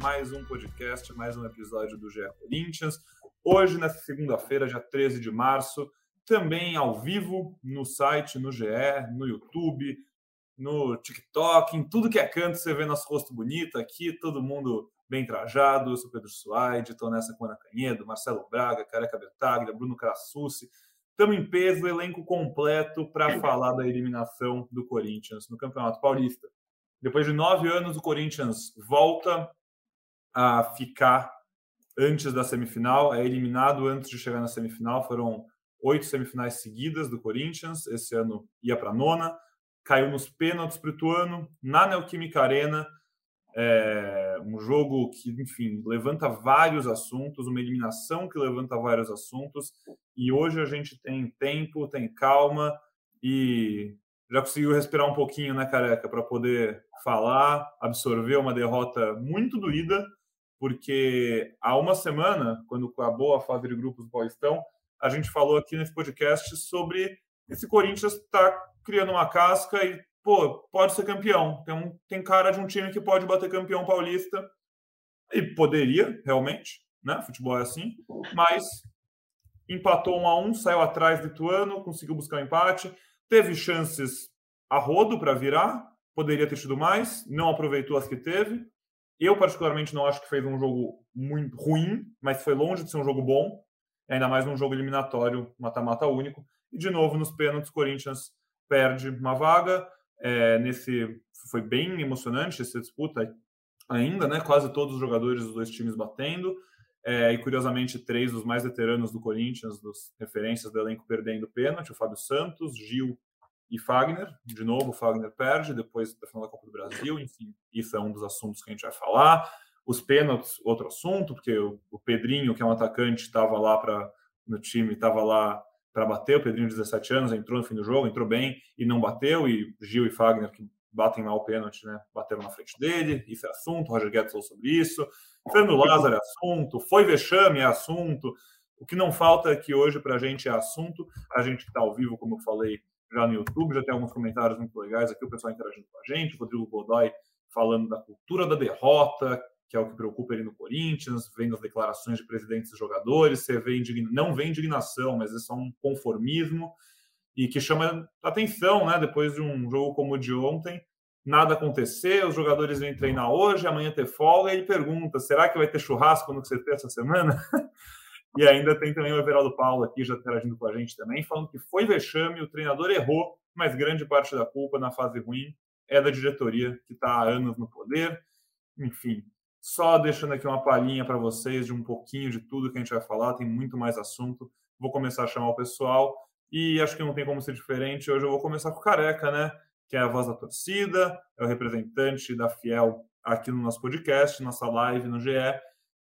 Mais um podcast, mais um episódio do GE Corinthians. Hoje, nessa segunda-feira, dia 13 de março, também ao vivo no site, no GE, no YouTube, no TikTok, em tudo que é canto, você vê nosso rosto bonito aqui, todo mundo bem trajado. Eu sou Pedro Suaide, estou nessa com Ana Canhedo, Marcelo Braga, Careca Betaglia, Bruno Crassucci. Estamos em peso, elenco completo para falar da eliminação do Corinthians no Campeonato Paulista. Depois de nove anos, o Corinthians volta a ficar antes da semifinal, é eliminado antes de chegar na semifinal. Foram oito semifinais seguidas do Corinthians. Esse ano ia para nona, caiu nos pênaltis para o Ituano, na Neoquímica Arena. É um jogo que, enfim, levanta vários assuntos, uma eliminação que levanta vários assuntos. E hoje a gente tem tempo, tem calma e já conseguiu respirar um pouquinho, né, careca, para poder falar, absorver uma derrota muito doída, porque há uma semana, quando acabou a fase de grupos do Paulistão, a gente falou aqui nesse podcast sobre esse Corinthians está criando uma casca e pô, pode ser campeão. Tem, um, tem cara de um time que pode bater campeão paulista. E poderia, realmente, né? Futebol é assim. Mas empatou um a um, saiu atrás do Ituano, conseguiu buscar um empate. Teve chances a rodo para virar, poderia ter tido mais, não aproveitou as que teve. Eu, particularmente, não acho que fez um jogo muito ruim, mas foi longe de ser um jogo bom, ainda mais num jogo eliminatório, mata-mata único. E, de novo, nos pênaltis, Corinthians perde uma vaga. É, nesse foi bem emocionante essa disputa ainda, né? Quase todos os jogadores dos dois times batendo. É, e curiosamente, três dos mais veteranos do Corinthians, dos referências do elenco perdendo pênalti: o Fábio Santos, Gil e Fagner. De novo, Fagner perde depois da final da Copa do Brasil. Enfim, isso é um dos assuntos que a gente vai falar. Os pênaltis, outro assunto, porque o, o Pedrinho, que é um atacante, estava lá para no time, estava lá para bater. O Pedrinho, de 17 anos, entrou no fim do jogo, entrou bem e não bateu. E Gil e Fagner, que batem mal o pênalti, né? Bateram na frente dele. Isso é assunto. Roger Guedes falou sobre isso. Fernando Lázaro é assunto. Foi vexame é assunto. O que não falta aqui hoje para a gente é assunto. A gente está ao vivo, como eu falei, já no YouTube, já tem alguns comentários muito legais aqui, o pessoal interagindo com a gente. Rodrigo Godoy falando da cultura da derrota, que é o que preocupa ele no Corinthians, vendo as declarações de presidentes e jogadores, você vê indigna... não vê indignação, mas é só um conformismo e que chama atenção, né? Depois de um jogo como o de ontem, nada acontecer, os jogadores vêm treinar hoje, amanhã ter folga, e ele pergunta: será que vai ter churrasco no CT essa semana? e ainda tem também o Everaldo Paulo aqui já interagindo com a gente também, falando que foi vexame, o treinador errou, mas grande parte da culpa na fase ruim é da diretoria, que está há anos no poder. Enfim, só deixando aqui uma palhinha para vocês de um pouquinho de tudo que a gente vai falar, tem muito mais assunto. Vou começar a chamar o pessoal e acho que não tem como ser diferente. Hoje eu vou começar com o Careca, né? Que é a voz da torcida, é o representante da Fiel aqui no nosso podcast, nossa live no GE.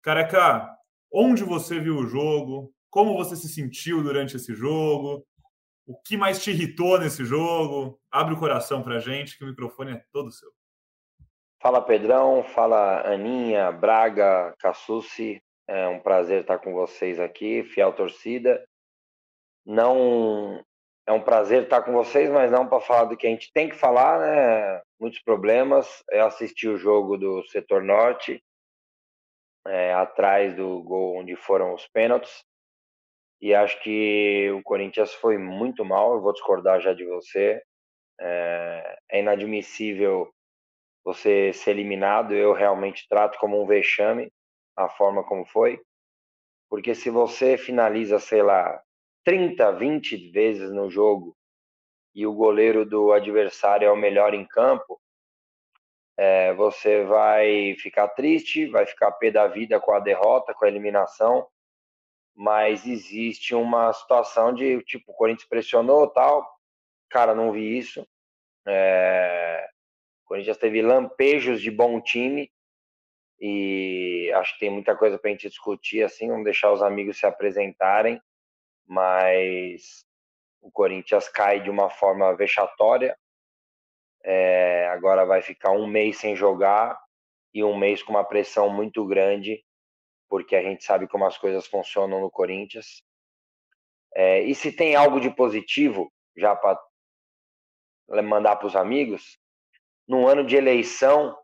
Careca, onde você viu o jogo? Como você se sentiu durante esse jogo? O que mais te irritou nesse jogo? Abre o coração para gente, que o microfone é todo seu. Fala Pedrão, fala Aninha, Braga, Cassucci. É um prazer estar com vocês aqui, fiel torcida. Não é um prazer estar com vocês, mas não para falar do que a gente tem que falar, né? Muitos problemas. Eu assisti o jogo do setor norte, é, atrás do gol onde foram os pênaltis. E acho que o Corinthians foi muito mal. Eu vou discordar já de você. É, é inadmissível você ser eliminado, eu realmente trato como um vexame a forma como foi. Porque se você finaliza, sei lá, 30, 20 vezes no jogo e o goleiro do adversário é o melhor em campo, é, você vai ficar triste, vai ficar pé da vida com a derrota, com a eliminação, mas existe uma situação de tipo, o Corinthians pressionou tal, cara, não vi isso. É, Corinthians teve lampejos de bom time, e acho que tem muita coisa para a gente discutir, assim, vamos deixar os amigos se apresentarem, mas o Corinthians cai de uma forma vexatória, é, agora vai ficar um mês sem jogar e um mês com uma pressão muito grande, porque a gente sabe como as coisas funcionam no Corinthians. É, e se tem algo de positivo, já para mandar para os amigos, num ano de eleição,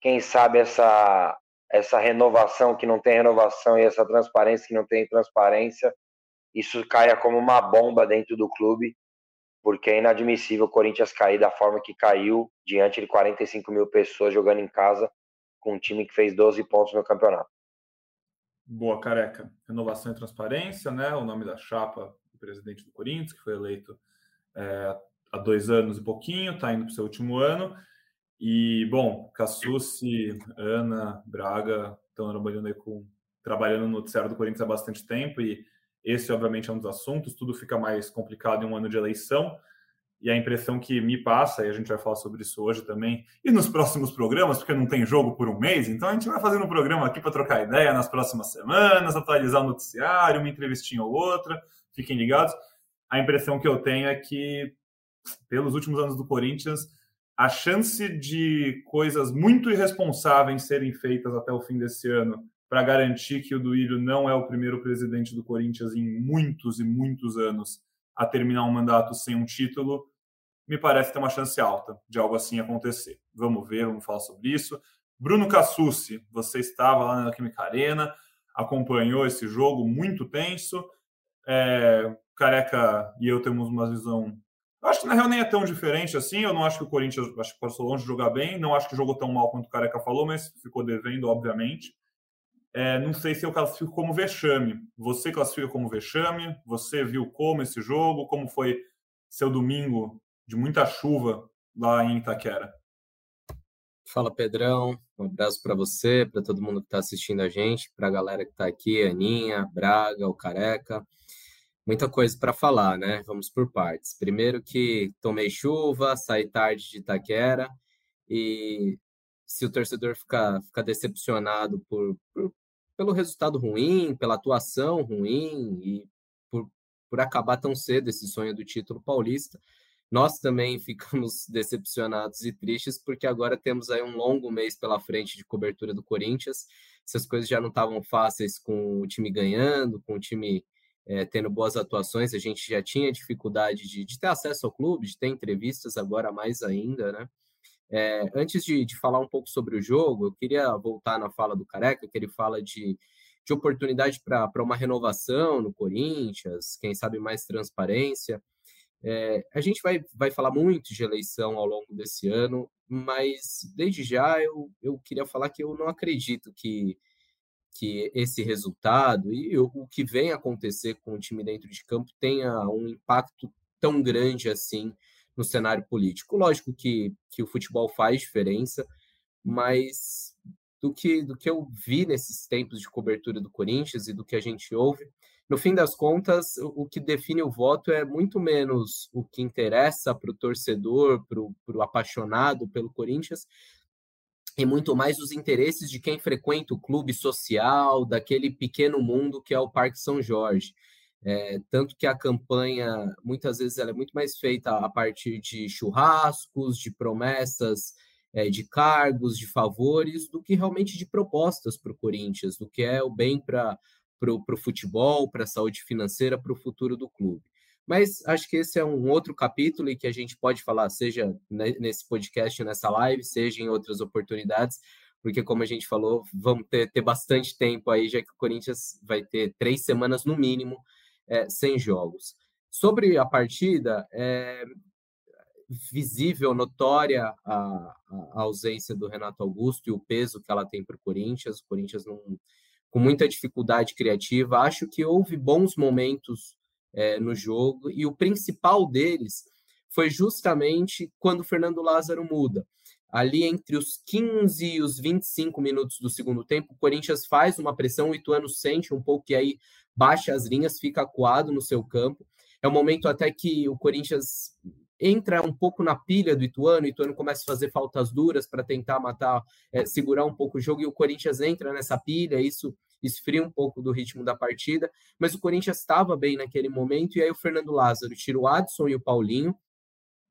quem sabe essa essa renovação que não tem renovação e essa transparência que não tem transparência, isso caia como uma bomba dentro do clube, porque é inadmissível o Corinthians cair da forma que caiu diante de 45 mil pessoas jogando em casa com um time que fez 12 pontos no campeonato. Boa, careca. Renovação e transparência, né? O nome da chapa do presidente do Corinthians, que foi eleito é, há dois anos e pouquinho, está indo para o seu último ano. E, bom, Cassucci, Ana, Braga estão trabalhando com trabalhando no noticiário do Corinthians há bastante tempo e esse, obviamente, é um dos assuntos. Tudo fica mais complicado em um ano de eleição. E a impressão que me passa, e a gente vai falar sobre isso hoje também, e nos próximos programas, porque não tem jogo por um mês, então a gente vai fazendo um programa aqui para trocar ideia nas próximas semanas, atualizar o noticiário, uma entrevistinha ou outra, fiquem ligados. A impressão que eu tenho é que, pelos últimos anos do Corinthians, a chance de coisas muito irresponsáveis serem feitas até o fim desse ano para garantir que o Duílio não é o primeiro presidente do Corinthians em muitos e muitos anos a terminar um mandato sem um título, me parece ter uma chance alta de algo assim acontecer. Vamos ver, vamos falar sobre isso. Bruno Cassucci, você estava lá na Química Arena, acompanhou esse jogo muito tenso. É, Careca e eu temos uma visão eu acho que na real nem é tão diferente assim. Eu não acho que o Corinthians acho que passou longe de jogar bem. Não acho que jogou tão mal quanto o Careca falou, mas ficou devendo, obviamente. É, não sei se eu classifico como vexame. Você classifica como vexame? Você viu como esse jogo? Como foi seu domingo de muita chuva lá em Itaquera? Fala Pedrão, um abraço para você, para todo mundo que está assistindo a gente, para a galera que está aqui, Aninha, Braga, o Careca muita coisa para falar, né? Vamos por partes. Primeiro que tomei chuva, saí tarde de Itaquera e se o torcedor ficar, ficar decepcionado por, por, pelo resultado ruim, pela atuação ruim e por, por acabar tão cedo esse sonho do título paulista, nós também ficamos decepcionados e tristes porque agora temos aí um longo mês pela frente de cobertura do Corinthians. Essas coisas já não estavam fáceis com o time ganhando, com o time é, tendo boas atuações, a gente já tinha dificuldade de, de, ter acesso ao clube, de ter entrevistas, agora mais ainda, né? É, antes de, de, falar um pouco sobre o jogo, eu queria voltar na fala do Careca, que ele fala de, de oportunidade para uma renovação no Corinthians, quem sabe mais transparência. É, a gente vai, vai falar muito de eleição ao longo desse ano, mas desde já eu, eu queria falar que eu não acredito que que esse resultado e o, que vem acontecer com o time dentro de campo tenha um impacto tão grande assim no cenário político. Lógico que, que o futebol faz diferença, mas do que, do que eu vi nesses tempos de cobertura do Corinthians e do que a gente ouve, no fim das contas, o que define o voto é muito menos o que interessa para o torcedor, para o apaixonado pelo Corinthians, e muito mais os interesses de quem frequenta o clube social, daquele pequeno mundo que é o Parque São Jorge. É, tanto que a campanha, muitas vezes, ela é muito mais feita a partir de churrascos, de promessas é, de cargos, de favores, do que realmente de propostas para o Corinthians, do que é o bem para o futebol, para a saúde financeira, para o futuro do clube. Mas acho que esse é um outro capítulo e que a gente pode falar, seja nesse podcast, nessa live, seja em outras oportunidades, porque, como a gente falou, vamos ter, ter bastante tempo aí, já que o Corinthians vai ter três semanas no mínimo é, sem jogos. Sobre a partida, é visível, notória a, a, ausência do Renato Augusto e o peso que ela tem para o Corinthians. O Corinthians não, com muita dificuldade criativa. Acho que houve bons momentos é, no jogo, e o principal deles foi justamente quando o Fernando Lázaro muda. Ali entre os 15 e os 25 minutos do segundo tempo, o Corinthians faz uma pressão, o Ituano sente um pouco que aí baixa as linhas, fica acuado no seu campo. É um momento até que o Corinthians entra um pouco na pilha do Ituano, o Ituano começa a fazer faltas duras para tentar matar, é, segurar um pouco o jogo, e o Corinthians entra nessa pilha, isso esfria um pouco do ritmo da partida, mas o Corinthians estava bem naquele momento, e aí o Fernando Lázaro tira o Adson e o Paulinho,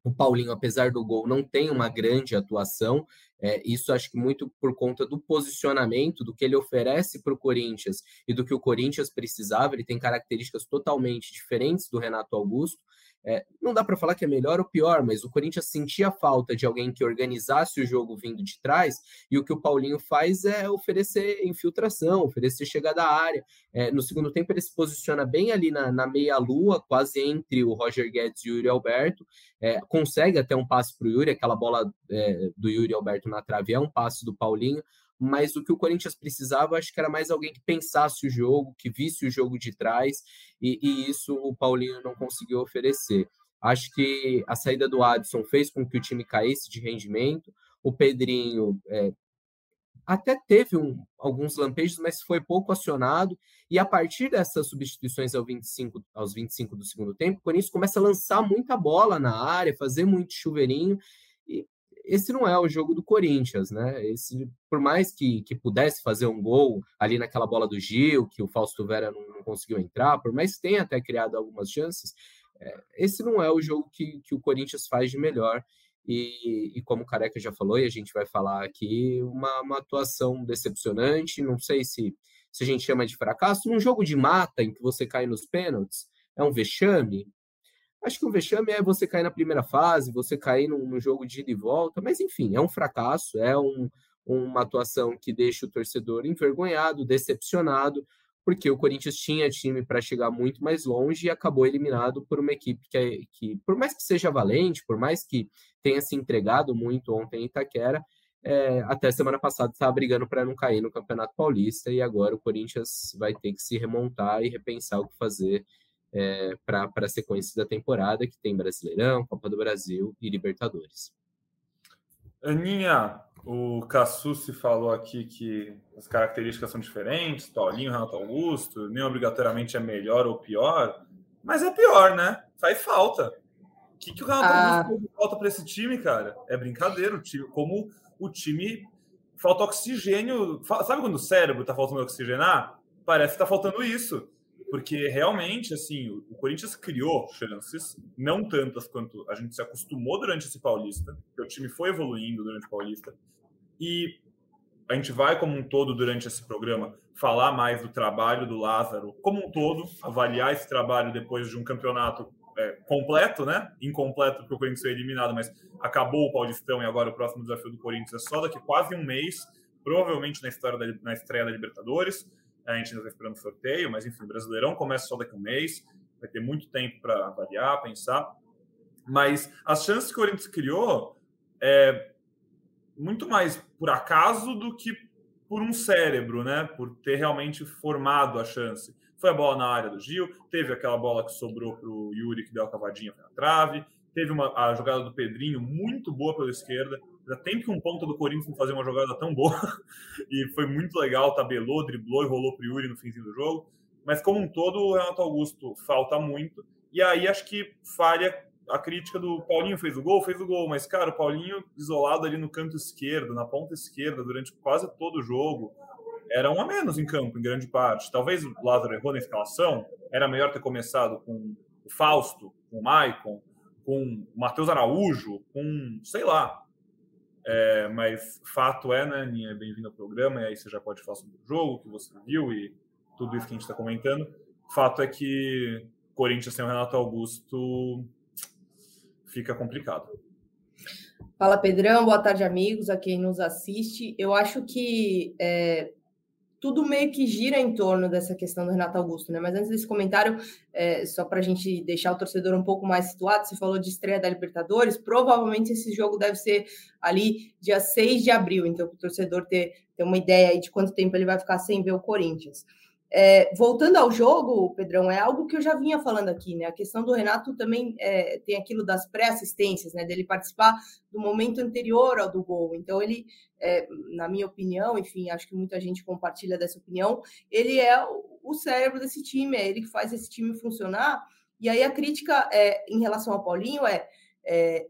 o Paulinho, apesar do gol, não tem uma grande atuação. É, isso acho que muito por conta do posicionamento, do que ele oferece para o Corinthians e do que o Corinthians precisava. Ele tem características totalmente diferentes do Renato Augusto. É, não dá para falar que é melhor ou pior, mas o Corinthians sentia falta de alguém que organizasse o jogo vindo de trás, e o que o Paulinho faz é oferecer infiltração, oferecer chegada à área. É, no segundo tempo, ele se posiciona bem ali na, na meia-lua, quase entre o Roger Guedes e o Yuri Alberto, é, consegue até um passe para o Yuri, aquela bola é, do Yuri Alberto na trave é um passe do Paulinho, mas o que o Corinthians precisava, acho que era mais alguém que pensasse o jogo, que visse o jogo de trás, e, e isso o Paulinho não conseguiu oferecer. Acho que a saída do Adson fez com que o time caísse de rendimento. O Pedrinho é, até teve um, alguns lampejos, mas foi pouco acionado. E a partir dessas substituições aos 25, aos 25 do segundo tempo, o Corinthians começa a lançar muita bola na área, fazer muito chuveirinho. Esse não é o jogo do Corinthians, né? Esse, por mais que, que pudesse fazer um gol ali naquela bola do Gil, que o Fausto Vera não, não conseguiu entrar, por mais que tenha até criado algumas chances, é, esse não é o jogo que, que o Corinthians faz de melhor. E, e, como o Careca já falou, e a gente vai falar aqui, uma, uma atuação decepcionante. Não sei se, se a gente chama de fracasso. Num jogo de mata em que você cai nos pênaltis, é um vexame. Acho que o vexame é você cair na primeira fase, você cair num, num jogo de ida e volta, mas enfim, é um fracasso, é um, uma atuação que deixa o torcedor envergonhado, decepcionado, porque o Corinthians tinha time para chegar muito mais longe e acabou eliminado por uma equipe que, é, que, por mais que seja valente, por mais que tenha se entregado muito ontem em Itaquera, é, até semana passada estava brigando para não cair no Campeonato Paulista e agora o Corinthians vai ter que se remontar e repensar o que fazer é, para a sequência da temporada, que tem Brasileirão, Copa do Brasil e Libertadores. Aninha, o Cassucci falou aqui que as características são diferentes, Paulinho, Renato Augusto, nem obrigatoriamente é melhor ou pior, mas é pior, né? Faz falta. O que, que o Renato ah. Augusto falta para esse time, cara? É brincadeira, o time, como o time falta oxigênio. Sabe quando o cérebro tá faltando oxigenar? Parece que tá faltando isso. Porque realmente, assim, o Corinthians criou chances, não tantas quanto a gente se acostumou durante esse Paulista, porque o time foi evoluindo durante o Paulista. E a gente vai, como um todo, durante esse programa, falar mais do trabalho do Lázaro, como um todo, avaliar esse trabalho depois de um campeonato é, completo, né? Incompleto, porque o Corinthians foi eliminado, mas acabou o Paulistão e agora o próximo desafio do Corinthians é só daqui quase um mês, provavelmente na, história da, na estreia da Libertadores. A gente ainda está esperando o sorteio, mas enfim, o Brasileirão começa só daqui a um mês, vai ter muito tempo para avaliar, pensar. Mas as chances que o Corinthians criou é muito mais por acaso do que por um cérebro, né? Por ter realmente formado a chance. Foi a bola na área do Gil, teve aquela bola que sobrou para o Yuri, que deu a cavadinha na trave, teve uma, a jogada do Pedrinho muito boa pela esquerda, já tem que um ponto do Corinthians fazer uma jogada tão boa. e foi muito legal, tabelou, driblou e rolou pro Yuri no finzinho do jogo. Mas como um todo, o Renato Augusto falta muito. E aí acho que falha a crítica do Paulinho fez o gol, fez o gol, mas cara, o Paulinho isolado ali no canto esquerdo, na ponta esquerda durante quase todo o jogo, era um a menos em campo em grande parte. Talvez o Lázaro errou na escalação, era melhor ter começado com o Fausto, com o Maicon, com o Matheus Araújo, com sei lá, é, mas fato é, né, Aninha, bem-vindo ao programa, e aí você já pode falar sobre o jogo, que você viu e tudo isso que a gente está comentando. Fato é que Corinthians sem o Renato Augusto fica complicado. Fala Pedrão, boa tarde, amigos, a quem nos assiste. Eu acho que é, tudo meio que gira em torno dessa questão do Renato Augusto, né? Mas antes desse comentário, é, só para a gente deixar o torcedor um pouco mais situado, você falou de estreia da Libertadores, provavelmente esse jogo deve ser ali dia 6 de abril, então para o torcedor ter, ter uma ideia aí de quanto tempo ele vai ficar sem ver o Corinthians. É, voltando ao jogo, Pedrão, é algo que eu já vinha falando aqui, né? A questão do Renato também é, tem aquilo das pré-assistências, né? Dele participar do momento anterior ao do gol. Então, ele, é, na minha opinião, enfim, acho que muita gente compartilha dessa opinião, ele é o cérebro desse time, é ele que faz esse time funcionar. E aí a crítica é, em relação ao Paulinho é É,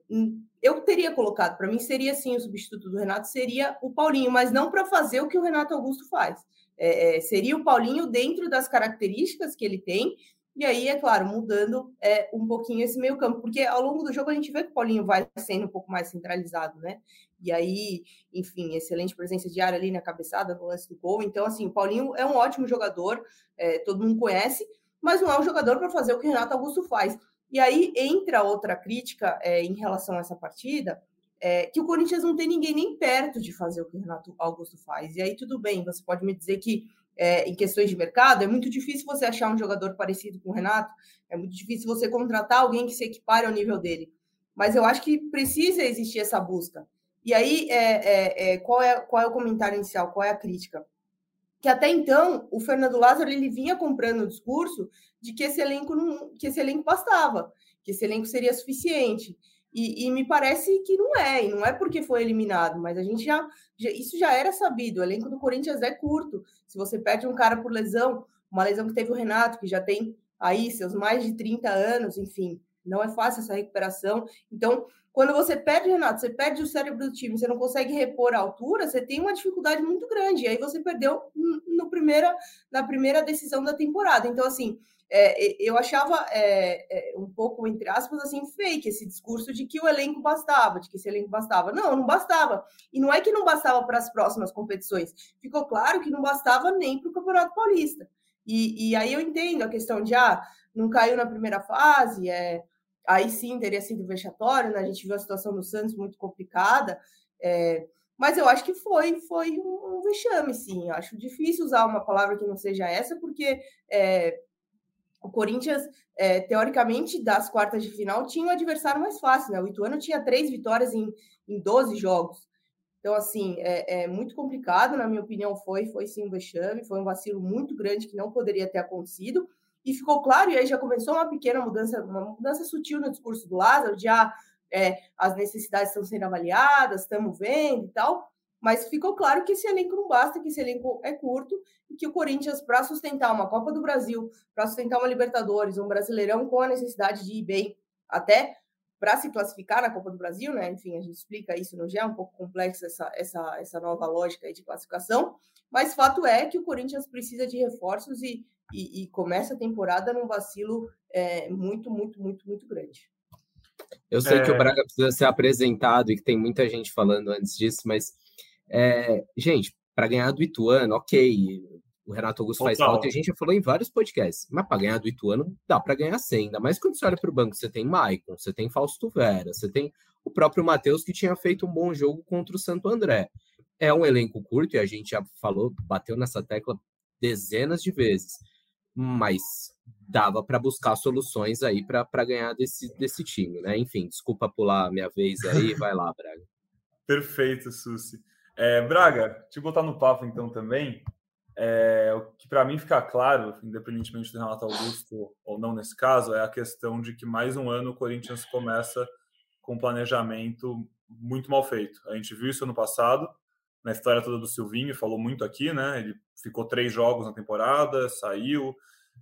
eu teria colocado, para mim seria sim o substituto do Renato, seria o Paulinho, mas não para fazer o que o Renato Augusto faz. É, é, seria o Paulinho dentro das características que ele tem, e aí, é claro, mudando é, um pouquinho esse meio campo, porque ao longo do jogo a gente vê que o Paulinho vai sendo um pouco mais centralizado, né? E aí, enfim, excelente presença de área ali na cabeçada, no lance do gol. Então, assim, o Paulinho é um ótimo jogador, é, todo mundo conhece, mas não é um jogador para fazer o que o Renato Augusto faz. E aí entra outra crítica é, em relação a essa partida, é, que o Corinthians não tem ninguém nem perto de fazer o que o Renato Augusto faz. E aí tudo bem, você pode me dizer que é, em questões de mercado, é muito difícil você achar um jogador parecido com o Renato, é muito difícil você contratar alguém que se equipare ao nível dele. Mas eu acho que precisa existir essa busca. E aí, é, é, é, qual, é, qual é o comentário inicial? Qual é a crítica? Que até então, o Fernando Lázaro ele vinha comprando o discurso de que esse elenco não, que esse elenco bastava, que esse elenco seria suficiente. E, e, me parece que não é, e não é porque foi eliminado, mas a gente já, já, Isso já era sabido. O elenco do Corinthians é curto. Se você perde um cara por lesão, uma lesão que teve o Renato, que já tem aí seus mais de 30 anos, enfim, não é fácil essa recuperação. Então, quando você perde, Renato, você perde o cérebro do time, você não consegue repor a altura, você tem uma dificuldade muito grande. E aí você perdeu no primeira, na primeira decisão da temporada. Então, assim, é, eu achava é, é, um pouco, entre aspas, assim, fake esse discurso de que o elenco bastava, de que esse elenco bastava. Não, não bastava. E não é que não bastava para as próximas competições. Ficou claro que não bastava nem para o Campeonato Paulista. E, e, aí eu entendo a questão de, ah, não caiu na primeira fase, é, aí sim teria sido vexatório, né? A gente viu a situação do Santos muito complicada, é, mas eu acho que foi, foi um, um vexame, sim. Eu acho difícil usar uma palavra que não seja essa, porque é, o Corinthians, é, teoricamente, das quartas de final, tinha um adversário mais fácil, né? O Ituano tinha três vitórias em, em 12 jogos. Então, assim, é, é, muito complicado, na minha opinião, foi, foi sim um vexame, foi um vacilo muito grande que não poderia ter acontecido e ficou claro, e aí já começou uma pequena mudança, uma mudança sutil no discurso do Lázaro, de ah, é, as necessidades estão sendo avaliadas, estamos vendo e tal, mas ficou claro que esse elenco não basta, que esse elenco é curto e que o Corinthians, para sustentar uma Copa do Brasil, para sustentar uma Libertadores, um Brasileirão com a necessidade de ir bem, até para se classificar na Copa do Brasil, né? Enfim, a gente explica isso no GE, é um pouco complexo essa, essa, essa nova lógica de classificação, mas fato é que o Corinthians precisa de reforços e, e, e começa a temporada num vacilo é, muito, muito, muito, muito grande. Eu sei é... que o é. Braga precisa ser apresentado e que tem muita gente falando antes disso, mas, é, gente, para ganhar do Ituano, ok, o Renato Augusto faz falta, e a gente já falou em vários podcasts, mas para ganhar do Ituano dá para ganhar sem, ainda mais quando você olha para o banco, você tem Maicon, você tem Fausto Vera, você tem o próprio Matheus que tinha feito um bom jogo contra o Santo André. É um elenco curto e a gente já falou, bateu nessa tecla dezenas de vezes mas dava para buscar soluções aí para ganhar desse, desse time, né? Enfim, desculpa pular a minha vez aí, vai lá, Braga. Perfeito, Susi. É, Braga, te botar no papo então também. É, o que para mim fica claro, independentemente do Renato Augusto ou não nesse caso, é a questão de que mais um ano o Corinthians começa com planejamento muito mal feito. A gente viu isso ano passado, na história toda do Silvinho, falou muito aqui, né? Ele ficou três jogos na temporada, saiu,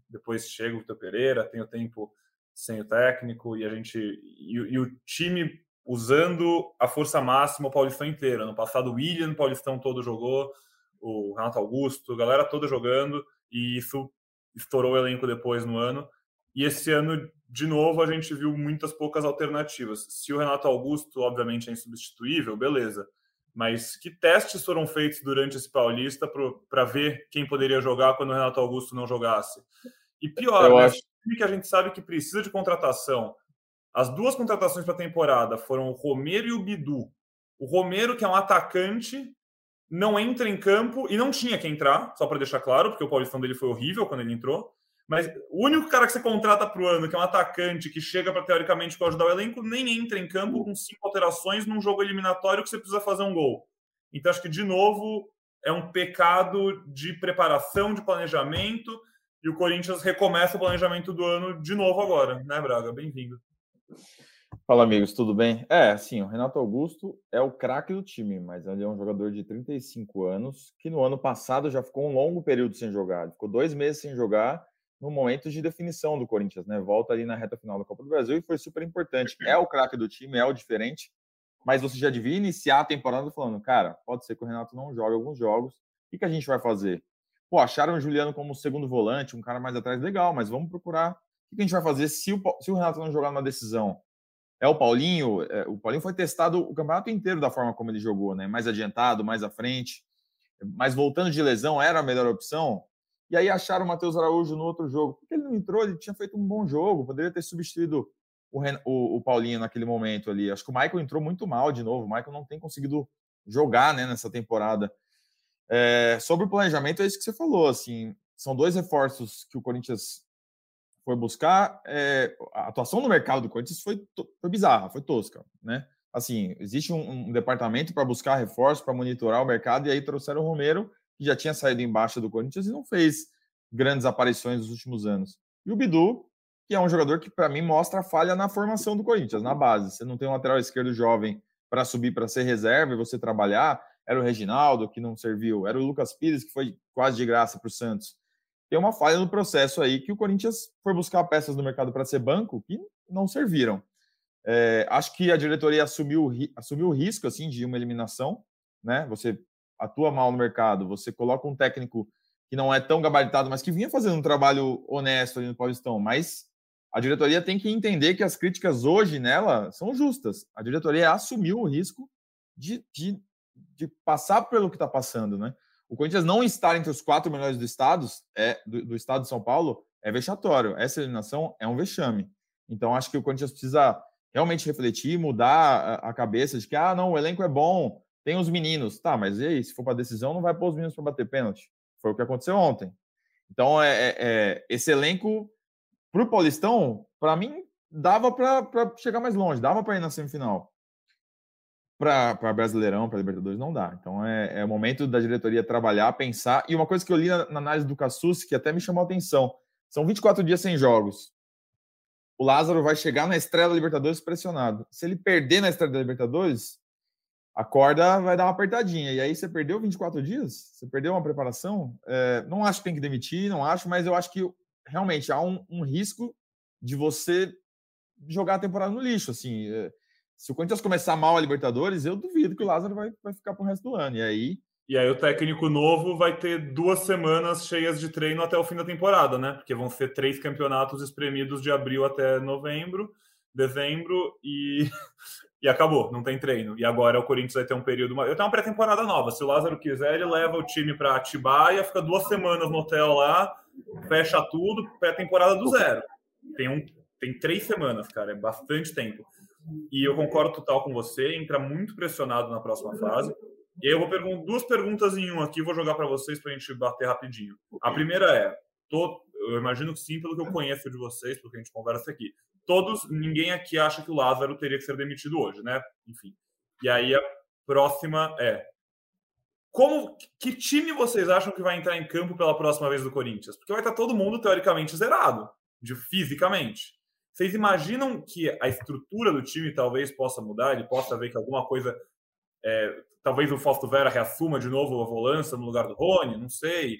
depois chega o Vitor Pereira, tem o tempo sem o técnico, e a gente. E, e, o time usando a força máxima o Paulistão inteiro. No passado, o William, Paulistão todo jogou, o Renato Augusto, a galera toda jogando, e isso estourou o elenco depois no ano. E esse ano, de novo, a gente viu muitas poucas alternativas. Se o Renato Augusto, obviamente, é insubstituível, beleza mas que testes foram feitos durante esse Paulista para ver quem poderia jogar quando o Renato Augusto não jogasse? E pior, né, acho... que a gente sabe que precisa de contratação. As duas contratações para a temporada foram o Romero e o Bidu. O Romero, que é um atacante, não entra em campo e não tinha que entrar, só para deixar claro, porque o Paulistão dele foi horrível quando ele entrou. Mas o único cara que você contrata para o ano, que é um atacante que chega para teoricamente para ajudar o elenco, nem entra em campo com cinco alterações num jogo eliminatório que você precisa fazer um gol. Então acho que de novo é um pecado de preparação, de planejamento, e o Corinthians recomeça o planejamento do ano de novo agora, né, Braga? Bem-vindo. Fala, amigos, tudo bem? É, assim, o Renato Augusto é o craque do time, mas ele é um jogador de 35 anos que no ano passado já ficou um longo período sem jogar. ficou dois meses sem jogar no momento de definição do Corinthians, né? Volta ali na reta final da Copa do Brasil e foi super importante. É o craque do time, é o diferente, mas você já devia iniciar a temporada falando, cara, pode ser que o Renato não jogue alguns jogos, o que, que a gente vai fazer? Pô, acharam o Juliano como segundo volante, um cara mais atrás, legal, mas vamos procurar o que a gente vai fazer se o, se o Renato não jogar numa decisão? É o Paulinho, é, o Paulinho foi testado o campeonato inteiro da forma como ele jogou, né? Mais adiantado, mais à frente, mas voltando de lesão era a melhor opção. E aí acharam o Matheus Araújo no outro jogo. Porque ele não entrou, ele tinha feito um bom jogo, poderia ter substituído o, o, o Paulinho naquele momento ali. Acho que o Michael entrou muito mal de novo. O Michael não tem conseguido jogar né, nessa temporada. É, sobre o planejamento, é isso que você falou. Assim, são dois reforços que o Corinthians foi buscar. É, a atuação no mercado do Corinthians foi, foi bizarra, foi tosca, né? Assim, existe um, um departamento para buscar reforços, para monitorar o mercado, e aí trouxeram o Romero, que já tinha saído embaixo do Corinthians e não fez grandes aparições nos últimos anos. E o Bidu, que é um jogador que, para mim, mostra a falha na formação do Corinthians, na base. Você não tem um lateral esquerdo jovem para subir para ser reserva e você trabalhar era o Reginaldo, que não serviu, era o Lucas Pires, que foi quase de graça para o Santos. Tem uma falha no processo aí que o Corinthians foi buscar peças no mercado para ser banco que não serviram. É, acho que a diretoria assumiu, assumiu o risco assim de uma eliminação, né? Você atua mal no mercado, você coloca um técnico que não é tão gabaritado, mas que vinha fazendo um trabalho honesto ali no Paulistão, mas a diretoria tem que entender que as críticas hoje nela são justas. A diretoria assumiu o risco de, de de passar pelo que está passando, né? O Corinthians não estar entre os quatro melhores do estado, é, do, do, estado de São Paulo, é vexatório. Essa eliminação é um vexame. Então, acho que o Corinthians precisa realmente refletir, mudar a, a cabeça de que, ah, não, o elenco é bom, tem os meninos. Tá, mas e aí? Se for para decisão, não vai pôr os meninos para bater pênalti. Foi o que aconteceu ontem. Então, é, é, é esse elenco, para o Paulistão, para mim, dava para chegar mais longe, dava para ir na semifinal para Brasileirão, para Libertadores, não dá. Então é, é, momento da diretoria trabalhar, pensar. E uma coisa que eu li na, na análise do Cassus, que até me chamou a atenção: são 24 dias sem jogos. O Lázaro vai chegar na estreia da Libertadores pressionado. Se ele perder na estreia da Libertadores, a corda vai dar uma apertadinha. E aí você perdeu 24 dias? Você perdeu uma preparação? É, não acho que tem que demitir, não acho, mas eu acho que realmente há um, um risco de você jogar a temporada no lixo. Assim, é, se o Corinthians começar mal a Libertadores, eu duvido que o Lázaro vai, vai ficar pro resto do ano. E aí. E aí o técnico novo vai ter duas semanas cheias de treino até o fim da temporada, né? Porque vão ser três campeonatos espremidos de abril até novembro, dezembro e, e acabou, não tem treino. E agora o Corinthians vai ter um período. Eu tenho uma pré-temporada nova. Se o Lázaro quiser, ele leva o time para Atibaia, fica duas semanas no hotel lá, fecha tudo, pré-temporada do zero. Tem, um, tem três semanas, cara, é bastante tempo. E eu concordo total com você, entra muito pressionado na próxima fase. E aí eu vou perguntar duas perguntas em um aqui, vou jogar para vocês para a gente bater rapidinho. A primeira é, tô, eu imagino que sim, pelo que eu conheço de vocês, pelo que a gente conversa aqui. Todos, ninguém aqui acha que o Lázaro teria que ser demitido hoje, né? Enfim. E aí a próxima é, como que time vocês acham que vai entrar em campo pela próxima vez do Corinthians? Porque vai estar todo mundo teoricamente zerado, de fisicamente. Vocês imaginam que a estrutura do time talvez possa mudar? Ele possa ver que alguma coisa. É, talvez o Fausto Vera reassuma de novo a volância no lugar do Rony, não sei.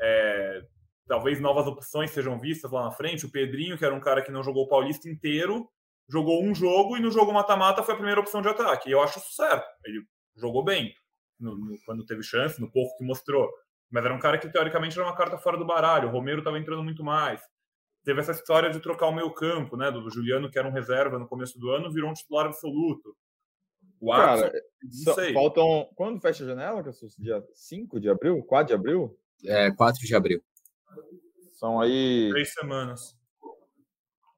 É, talvez novas opções sejam vistas lá na frente. O Pedrinho, que era um cara que não jogou o Paulista inteiro, jogou um jogo e no jogo mata-mata foi a primeira opção de ataque. Eu acho isso certo. Ele jogou bem no, no, quando teve chance, no pouco que mostrou. Mas era um cara que teoricamente era uma carta fora do baralho. O Romero estava entrando muito mais teve essa história de trocar o meio campo, né? Do Juliano, que era um reserva no começo do ano, virou um titular absoluto. O Cara, não sei. faltam. Quando fecha a janela, Cassus? Dia 5 de abril? 4 de abril? É, 4 de abril. São aí. Três semanas.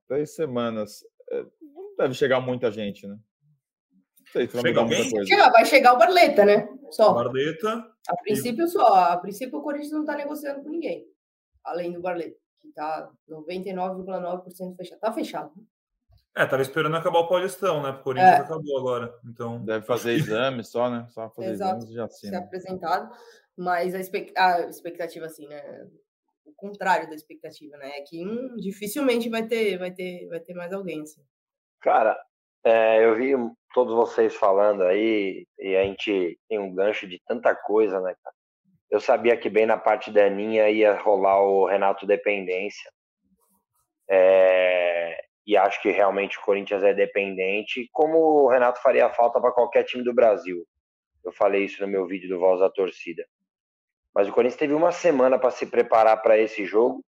Três semanas. É, não deve chegar muita gente, né? Não sei se vai Chega mudar muita coisa. Chega, vai chegar o Barleta, né? Só. Barleta. A princípio, só. A princípio, o Corinthians não está negociando com ninguém. Além do Barleta que está 99,9% fechado. Está fechado. É, tava esperando acabar o Paulistão, né? Porque o Corinthians é. acabou agora. Então... Deve fazer exame só, né? Só fazer Exato. exames e já assina. Ser apresentado. Mas a, a, expectativa, assim, né? O contrário da expectativa, né? É que hum, dificilmente vai ter, vai, ter, vai ter mais alguém, assim. Cara, é, eu vi todos vocês falando aí, e a gente tem um gancho de tanta coisa, né, cara? Eu sabia que bem na parte da Aninha ia rolar o Renato Dependência. É, e acho que realmente o Corinthians é dependente, como o Renato faria falta para qualquer time do Brasil. Eu falei isso no meu vídeo do Voz da Torcida. Mas o Corinthians teve uma semana para se preparar para esse jogo.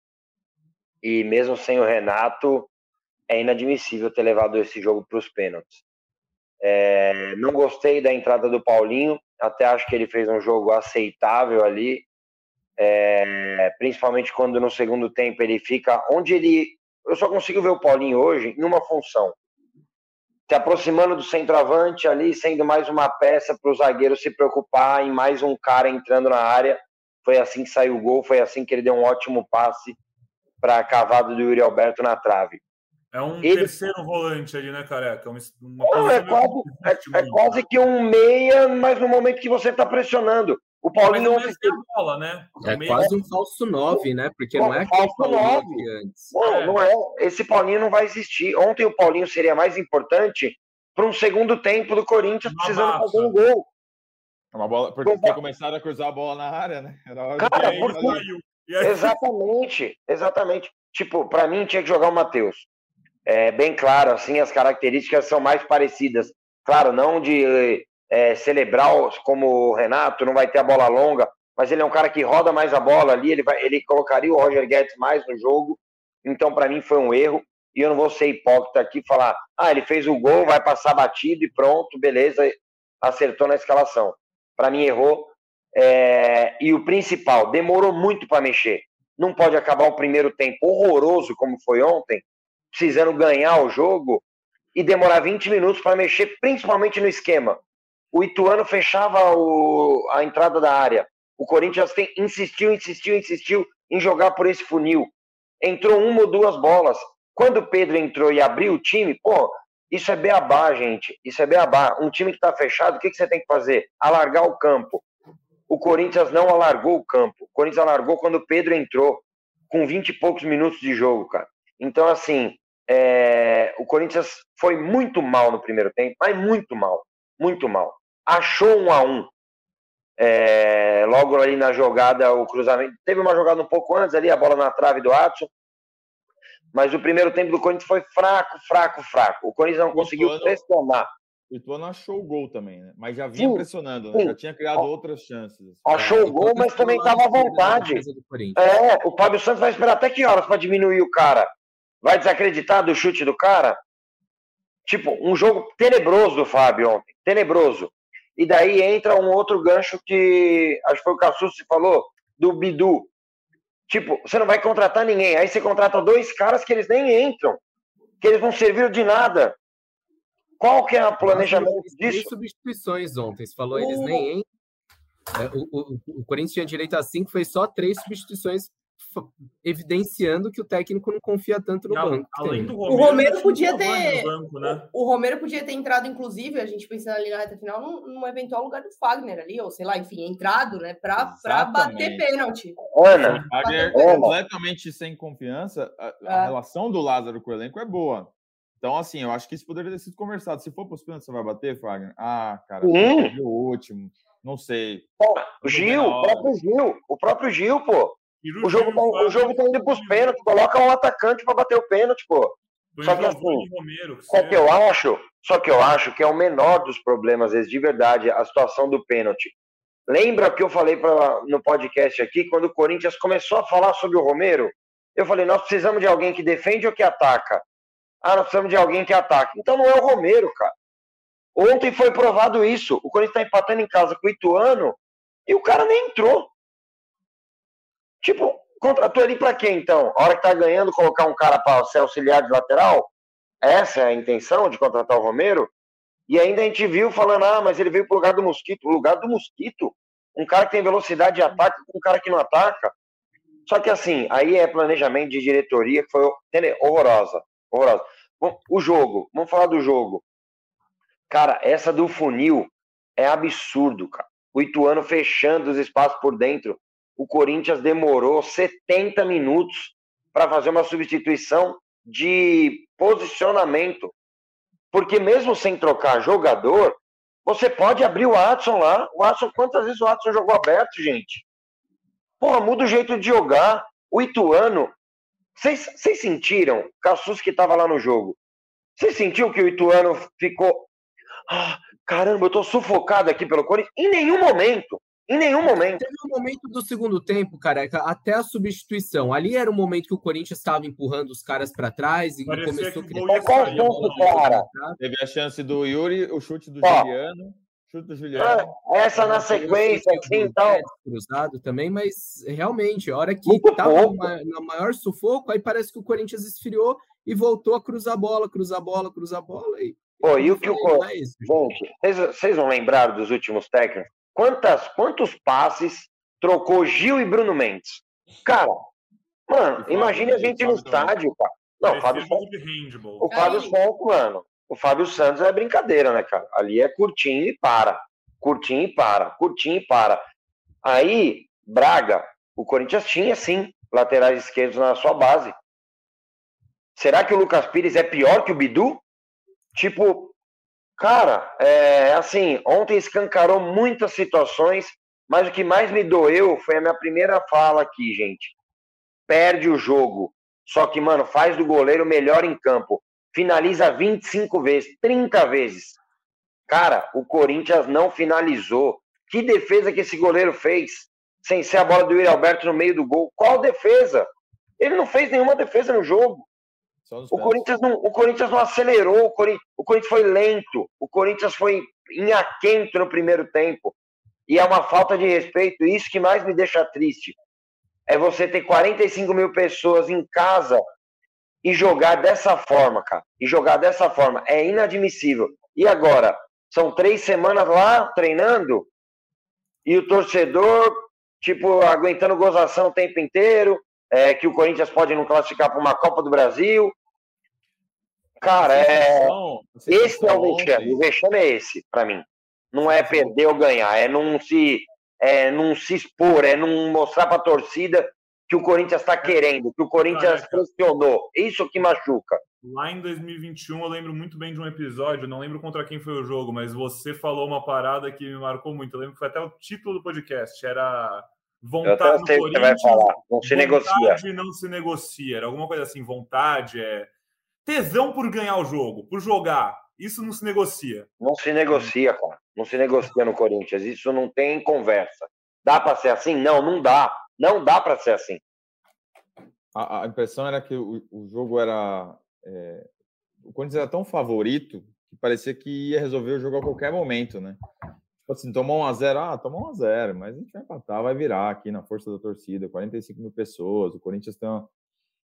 E mesmo sem o Renato, é inadmissível ter levado esse jogo para os pênaltis. É, não gostei da entrada do Paulinho, até acho que ele fez um jogo aceitável ali, é, principalmente quando no segundo tempo ele fica onde ele. Eu só consigo ver o Paulinho hoje em uma função: se aproximando do centroavante ali, sendo mais uma peça para o zagueiro se preocupar em mais um cara entrando na área. Foi assim que saiu o gol, foi assim que ele deu um ótimo passe para a cavada do Yuri Alberto na trave. É um ele... terceiro volante ali, né, careca? Uma, uma é, quase, é, é, quase que um meia, mas no momento que você está pressionando. O Paulinho não é a bola, né? É quase um falso 9, né? Porque não é falso 9. Antes. Não, é. não é. Esse Paulinho não vai existir. Ontem o Paulinho seria mais importante para um segundo tempo do Corinthians uma precisando massa. fazer um gol. Uma bola, porque Como... começaram a cruzar a bola na área, né? Cara, porque... Exatamente, exatamente. Tipo, para mim tinha que jogar o Matheus. É bem claro, assim, as características são mais parecidas. Claro, não de é, celebrar como o Renato, não vai ter a bola longa, mas ele é um cara que roda mais a bola ali, ele, vai, ele colocaria o Roger Guedes mais no jogo, então para mim foi um erro, e eu não vou ser hipócrita aqui e falar, ah, ele fez o gol, vai passar batido e pronto, beleza, acertou na escalação. Para mim errou, é, e o principal, demorou muito para mexer. Não pode acabar o primeiro tempo horroroso como foi ontem, precisando ganhar o jogo e demorar 20 minutos para mexer, principalmente no esquema o Ituano fechava o, a entrada da área. O Corinthians tem, insistiu, insistiu, insistiu em jogar por esse funil. Entrou uma ou duas bolas. Quando o Pedro entrou e abriu o time, pô, isso é beabá, gente. Isso é beabá. Um time que está fechado, o que, que você tem que fazer? Alargar o campo. O Corinthians não alargou o campo. O Corinthians alargou quando o Pedro entrou, com 20 e poucos minutos de jogo, cara. Então, assim, é... o Corinthians foi muito mal no primeiro tempo, mas muito mal muito mal. Achou um a um. É, logo ali na jogada, o cruzamento. Teve uma jogada um pouco antes ali, a bola na trave do Atson. Mas o primeiro tempo do Corinthians foi fraco, fraco, fraco. O Corinthians não o conseguiu Ituano, pressionar. O Ituano achou o gol também, né? Mas já vinha sim, pressionando, né? já tinha criado outras chances. Achou o gol, mas também estava à vontade. É, o Fábio Santos vai esperar até que horas para diminuir o cara? Vai desacreditar do chute do cara? Tipo, um jogo tenebroso do Fábio ontem, tenebroso. E daí entra um outro gancho que acho que foi o Cassus que falou, do Bidu. Tipo, você não vai contratar ninguém. Aí você contrata dois caras que eles nem entram, que eles não serviram de nada. Qual que é o planejamento disso? Três substituições ontem. Você falou, eles nem entram. É, o, o, o Corinthians tinha direito a cinco, foi só três substituições evidenciando que o técnico não confia tanto no banco. Além do Romero, o Romero podia ter. Banco, né? o, o, Romero podia ter entrado, inclusive, a gente pensando ali na reta final, num, num eventual lugar do Fagner ali, ou sei lá, enfim, entrado, né? Para bater pênalti. Olha, o Fagner completamente sem confiança, a, a é. relação do Lázaro com o elenco é boa. Então, assim, eu acho que isso poderia ter sido conversado. Se for para os pênaltis, você vai bater, Fagner? Ah, cara, hum. o último. Não sei. o Gil, o próprio Gil, o próprio Gil, pô. O jogo, tá, o jogo tá indo pros pênaltis. Coloca um atacante para bater o pênalti, pô. Só que assim, só que eu acho, só que eu acho que é o menor dos problemas, vezes, de verdade, a situação do pênalti. Lembra que eu falei pra, no podcast aqui, quando o Corinthians começou a falar sobre o Romero? Eu falei, nós precisamos de alguém que defende ou que ataca? Ah, nós precisamos de alguém que ataca. Então não é o Romero, cara. Ontem foi provado isso. O Corinthians está empatando em casa com o Ituano e o cara nem entrou. Tipo, contratou ele para quê então? A hora que tá ganhando, colocar um cara para ser auxiliar de lateral? Essa é a intenção de contratar o Romero? E ainda a gente viu falando, ah, mas ele veio pro lugar do Mosquito. O lugar do Mosquito? Um cara que tem velocidade de ataque com um cara que não ataca. Só que assim, aí é planejamento de diretoria que foi horrorosa. Horrorosa. O jogo, vamos falar do jogo. Cara, essa do funil é absurdo, cara. O Ituano fechando os espaços por dentro o Corinthians demorou 70 minutos para fazer uma substituição de posicionamento. Porque mesmo sem trocar jogador, você pode abrir o Watson lá. O Watson, quantas vezes o Watson jogou aberto, gente? Porra, muda o jeito de jogar. O Ituano Vocês sentiram, Cassus que estava lá no jogo, você sentiu que o Ituano ficou. Ah, caramba, eu tô sufocado aqui pelo Corinthians? Em nenhum momento. Em nenhum momento. Teve um momento do segundo tempo, careca, até a substituição. Ali era o momento que o Corinthians estava empurrando os caras para trás e Parecia começou a que criar. o gol ia sair, cara. Teve a chance do Yuri, o chute do Ó. Juliano. Chute do Juliano. Ah, essa na sequência, assim, então. Cruzado também, mas realmente, a hora que estava no maior sufoco, aí parece que o Corinthians esfriou e voltou a cruzar a bola, cruzar a bola, cruzar a bola. E, Pô, e o que o é gente. Vocês vão lembrar dos últimos técnicos? Quantas, quantos passes trocou Gil e Bruno Mendes? Cara, mano, Fábio imagine a gente no estádio, cara. Não, o Parecia Fábio handball. O Fábio. Santos, mano. O Fábio Santos é brincadeira, né, cara? Ali é curtinho e para. Curtinho e para. Curtinho e para. Aí, Braga, o Corinthians tinha, sim, laterais esquerdos na sua base. Será que o Lucas Pires é pior que o Bidu? Tipo, cara, é assim, ontem escancarou muitas situações, mas o que mais me doeu foi a minha primeira fala aqui, gente. Perde o jogo. Só que, mano, faz do goleiro melhor em campo. Finaliza 25 vezes, 30 vezes. Cara, o Corinthians não finalizou. Que defesa que esse goleiro fez? Sem ser a bola do Yuri Alberto no meio do gol. Qual defesa? Ele não fez nenhuma defesa no jogo. O. Corinthians não, o Corinthians não acelerou, o Corinthians, o Corinthians foi lento, o Corinthians foi inhaquento no primeiro tempo. E é uma falta de respeito, isso que mais me deixa triste. É você ter 45 mil pessoas em casa e jogar dessa forma, cara. E jogar dessa forma. É inadmissível. E agora? São três semanas lá treinando e o torcedor, tipo, aguentando gozação o tempo inteiro, é, que o Corinthians pode não classificar para uma Copa do Brasil. Cara, é, esse é o vexame. O vexame é esse, para mim. Não é perder ou ganhar, é não se, é não se expor, é não mostrar para a torcida que o Corinthians está querendo, que o Corinthians Careca. pressionou. Isso que machuca. Lá em 2021, eu lembro muito bem de um episódio, não lembro contra quem foi o jogo, mas você falou uma parada que me marcou muito. Eu lembro que foi até o título do podcast, era vontade até no sei o que você vai Corinthians, falar. Não se negocia. vontade não se negocia. Era alguma coisa assim, vontade é tesão por ganhar o jogo, por jogar. Isso não se negocia. Não se negocia, cara. Não se negocia no Corinthians. Isso não tem conversa. Dá para ser assim? Não, não dá. Não dá para ser assim. A, a impressão era que o, o jogo era. é, o Corinthians era tão favorito que parecia que ia resolver o jogo a qualquer momento, né? Tipo assim, tomou 1x0, ah, tomou 1x0, mas a gente vai empatar, vai virar aqui na força da torcida, 45 mil pessoas, o Corinthians tem uma...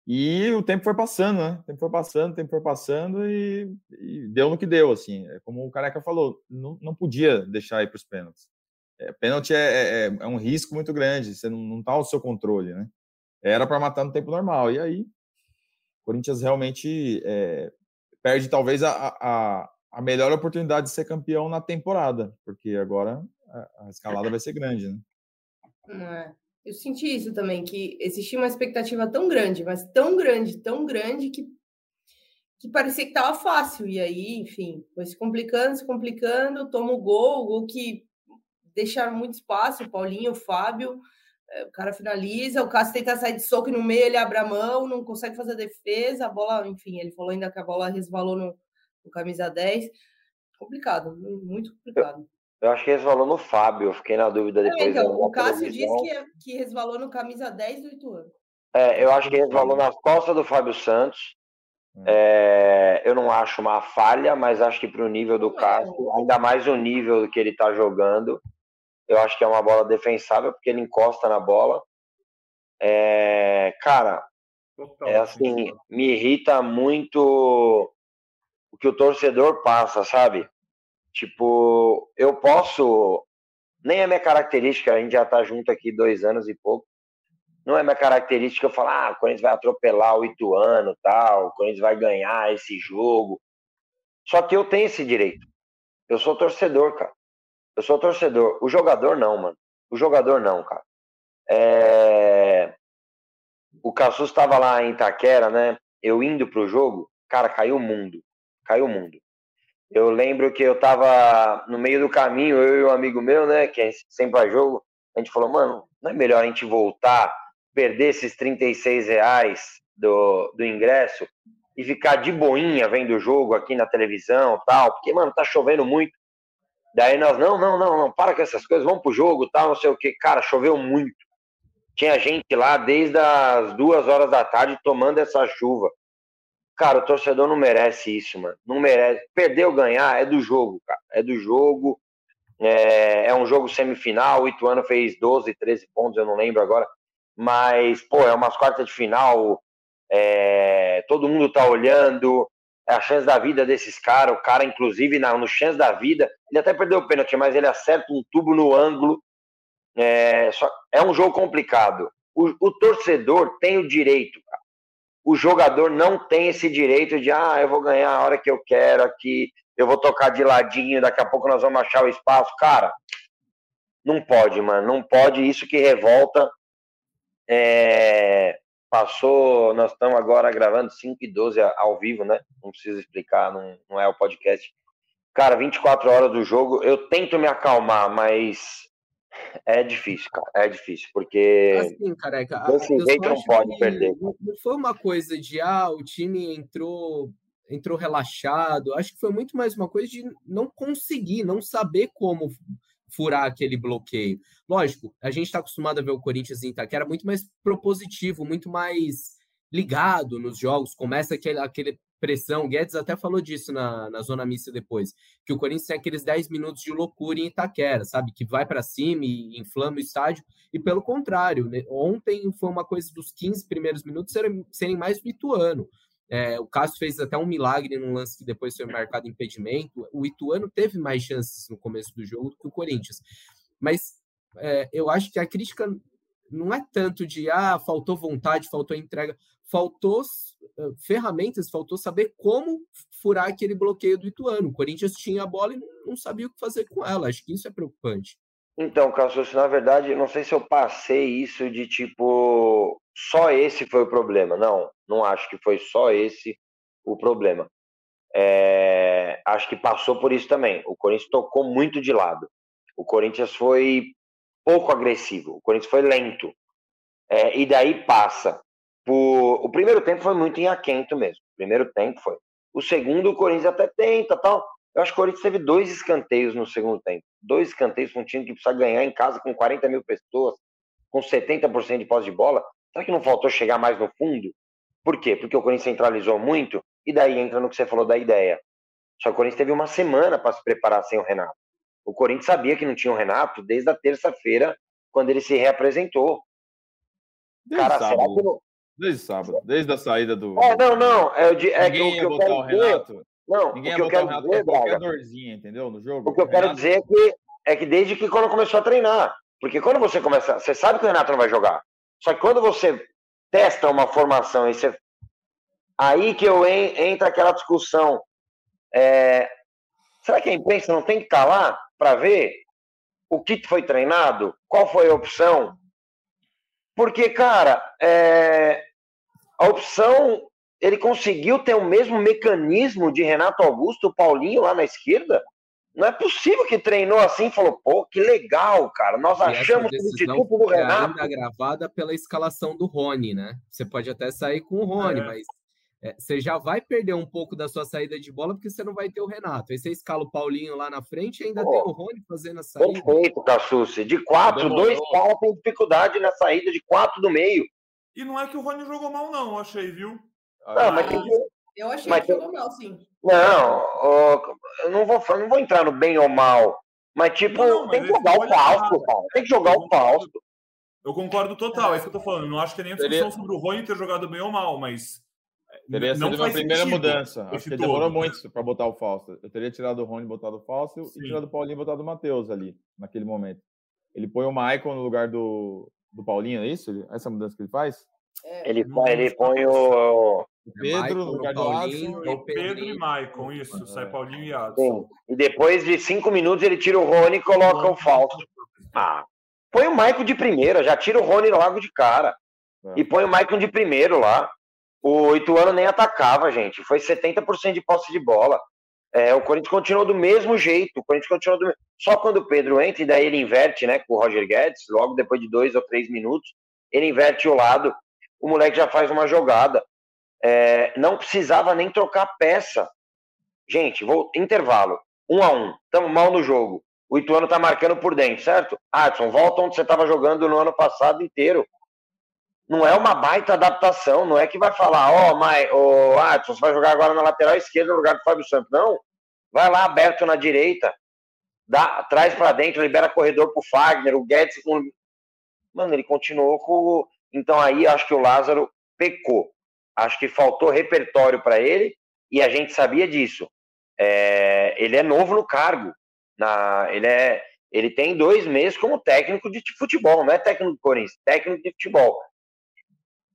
E o tempo foi passando, né? O tempo foi passando, o tempo foi passando e, e deu no que deu, assim. É como o Careca falou, não, não podia deixar ir para os pênaltis. É, pênalti é, é, é um risco muito grande, você não, não tá ao seu controle, né? Era para matar no tempo normal. E aí, o Corinthians realmente é, perde talvez a, a, a melhor oportunidade de ser campeão na temporada, porque agora a, escalada vai ser grande, né? É. Eu senti isso também, que existia uma expectativa tão grande, mas tão grande, tão grande, que, que parecia que estava fácil. E aí, enfim, foi se complicando, se complicando, toma o gol, o gol que deixaram muito espaço, o Paulinho, o Fábio, é, o cara finaliza, o Cássio tenta sair de soco e no meio ele abre a mão, não consegue fazer a defesa, a bola, enfim, ele falou ainda que a bola resvalou no, no camisa 10. Complicado, muito complicado. Eu acho que resvalou no Fábio. Eu fiquei na dúvida É, depois. então, o Cássio disse que, é- que resvalou no camisa 10 do Ituano. É, eu acho que resvalou nas costas do Fábio Santos. É, eu não acho uma falha, mas acho que para o nível do é. Cássio, ainda mais o nível que ele está jogando, eu acho que é uma bola defensável, porque ele encosta na bola. É, cara, é assim, me irrita muito o que o torcedor passa, sabe? Tipo, eu posso. Nem é minha característica, a gente já tá junto aqui dois anos e pouco. Não é minha característica eu falar, ah, o Corinthians vai atropelar o Ituano tal, o Corinthians vai ganhar esse jogo. Só que eu tenho esse direito. Eu sou torcedor, cara. Eu sou torcedor. O jogador não, mano. O jogador não, cara. É... O Cassus estava lá em Itaquera, né? Eu indo pro jogo, cara, caiu o mundo. Caiu o mundo. Eu lembro que eu tava no meio do caminho, eu e um amigo meu, né, que sempre a jogo, a gente falou, mano, não é melhor a gente voltar, perder esses 36 reais, do, do ingresso e ficar de boinha vendo o jogo aqui na televisão tal, porque, mano, tá chovendo muito. Daí nós, não, não, não, não, para com essas coisas, vamos pro jogo tal, não sei o que. Cara, choveu muito. Tinha gente lá desde as duas horas da tarde tomando essa chuva. Cara, o torcedor não merece isso, mano. Não merece. Perder ou ganhar é do jogo, cara. É do jogo. É, é um jogo semifinal. O Ituano fez 12, 13 pontos, eu não lembro agora. Mas, pô, é umas quartas de final. É, todo mundo tá olhando. É a chance da vida desses caras. O cara, inclusive, na, no chance da vida, ele até perdeu o pênalti, mas ele acerta um tubo no ângulo. É, só, é um jogo complicado. O, o torcedor tem o direito, cara o jogador não tem esse direito de, ah, eu vou ganhar a hora que eu quero aqui, eu vou tocar de ladinho, daqui a pouco nós vamos achar o espaço. Cara, não pode, mano, não pode. Isso que revolta. É... Passou, nós estamos agora gravando 5 e 12 ao vivo, né? Não preciso explicar, não, não é o podcast. Cara, 24 horas do jogo, eu tento me acalmar, mas é difícil, cara. É difícil, porque. Assim, careca. Desse jeito não pode perder. Não foi uma coisa de, ah, o time entrou entrou relaxado. Acho que foi muito mais uma coisa de não conseguir, não saber como furar aquele bloqueio. Lógico, a gente está acostumado a ver o Corinthians em Itaquera muito mais propositivo, muito mais ligado nos jogos. Começa aquele, aquele pressão. O Guedes até falou disso na, na zona mista depois, que o Corinthians tem aqueles 10 minutos de loucura em Itaquera, sabe? Que vai para cima e inflama o estádio. E pelo contrário, né? ontem foi uma coisa dos 15 primeiros minutos serem, serem mais do Ituano. É, o Cássio fez até um milagre num lance que depois foi marcado impedimento. O Ituano teve mais chances no começo do jogo do que o Corinthians. Mas é, eu acho que a crítica não é tanto de ah, faltou vontade, faltou entrega, faltou uh, ferramentas, faltou saber como furar aquele bloqueio do Ituano. O Corinthians tinha a bola e não sabia o que fazer com ela. Acho que isso é preocupante. Então, Cassius, na verdade, não sei se eu passei isso de tipo só esse foi o problema. Não, não acho que foi só esse o problema. É, acho que passou por isso também. O Corinthians tocou muito de lado. O Corinthians foi pouco agressivo. O Corinthians foi lento. É, e daí passa. Por... O primeiro tempo foi muito em aquento mesmo. O primeiro tempo foi. O segundo, o Corinthians até tenta tal. Eu acho que o Corinthians teve dois escanteios no segundo tempo. Dois escanteios para um time que precisa ganhar em casa com 40 mil pessoas, com 70% de posse de bola. Será que não faltou chegar mais no fundo? Por quê? Porque o Corinthians centralizou muito e daí entra no que você falou da ideia. Só que o Corinthians teve uma semana para se preparar sem o Renato. O Corinthians sabia que não tinha o Renato desde a terça-feira, quando ele se reapresentou. Desde Cara, sábado. será que não... Desde sábado, desde a saída do. É, não, não. É, é Ninguém que, ia botar o Renato. Dizer... Não, Ninguém ia botar o Renato dizer, qualquer dorzinha, entendeu? No jogo. O que eu quero Renato... dizer é que, é que desde que quando começou a treinar. Porque quando você começa. Você sabe que o Renato não vai jogar. Só que quando você testa uma formação e você. Aí que eu en... entra aquela discussão. É... Será que a imprensa não tem que estar lá para ver o que foi treinado? Qual foi a opção? Porque, cara, é, a opção, ele conseguiu ter o mesmo mecanismo de Renato Augusto, Paulinho lá na esquerda. Não é possível que treinou assim e falou, pô, que legal, cara. Nós e achamos o substituto do Renato. ainda gravada pela escalação do Rony, né? Você pode até sair com o Rony, é. mas é, você já vai perder um pouco da sua saída de bola porque você não vai ter o Renato. Aí você escala o Paulinho lá na frente e ainda Pô, tem o Rony fazendo a saída. Perfeito, Cassucci. De quatro, Demorou. dois caras têm dificuldade na saída de quatro do meio. E não é que o Rony jogou mal, não, achei, viu? Não, mas tem... Eu achei mas que jogou mal, sim. Não, eu não vou, não vou entrar no bem ou mal. Mas, tipo, não, tem que jogar o Fausto, cara. Tem que jogar o Fausto. Eu concordo total, é isso que eu tô falando. Eu não acho que é nem discussão sobre o Rony ter jogado bem ou mal, mas Teria sido a primeira mudança. Acho que demorou muito para botar o Fausto. Eu teria tirado o Rony, botado o Fausto Sim. e tirado o Paulinho e botado o Matheus ali, naquele momento. Ele põe o Maicon no lugar do, do Paulinho, é isso? Essa mudança que ele faz? É, ele, põe, ele põe o. o Pedro no lugar do Adson. O Pedro e Maicon, isso. Sai Paulinho e Adson. E depois de cinco minutos ele tira o Rony e coloca o Fausto. Ah, põe o Maicon de primeira, já tira o Rony logo de cara. É. E põe o Maicon de primeiro lá. O Ituano nem atacava, gente. Foi 70% de posse de bola. É, o Corinthians continuou do mesmo jeito. O Corinthians continuou do Só quando o Pedro entra, e daí ele inverte, né, com o Roger Guedes, logo depois de dois ou três minutos, ele inverte o lado. O moleque já faz uma jogada. é, não precisava nem trocar peça. Gente, vou intervalo, um a um, estamos mal no jogo. O Ituano tá marcando por dentro, certo? Adson, volta onde você estava jogando no ano passado inteiro. Não é uma baita adaptação, não é que vai falar, ó, oh, mas, oh, Adson, você vai jogar agora na lateral esquerda no lugar do Fábio Santos. Não, vai lá aberto na direita, dá, traz para dentro, libera corredor pro Fagner, o Guedes. Um... Mano, ele continuou com. Então aí acho que o Lázaro pecou. Acho que faltou repertório para ele e a gente sabia disso. É, ele é novo no cargo. Na, ele, é, ele tem dois meses como técnico de futebol, não é técnico do Corinthians, técnico de futebol.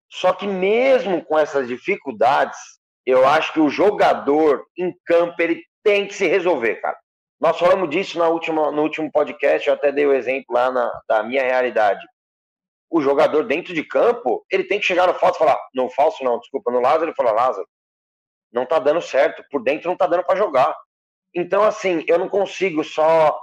Só que mesmo com essas dificuldades, eu acho que o jogador em campo ele tem que se resolver, cara. Nós falamos disso na última, no último podcast, eu até dei o exemplo lá na, da minha realidade. O jogador dentro de campo, ele tem que chegar no falso e falar, no falso não, desculpa, no Lázaro, ele fala, Lázaro, não tá dando certo, por dentro não tá dando para jogar. Então, assim, eu não consigo só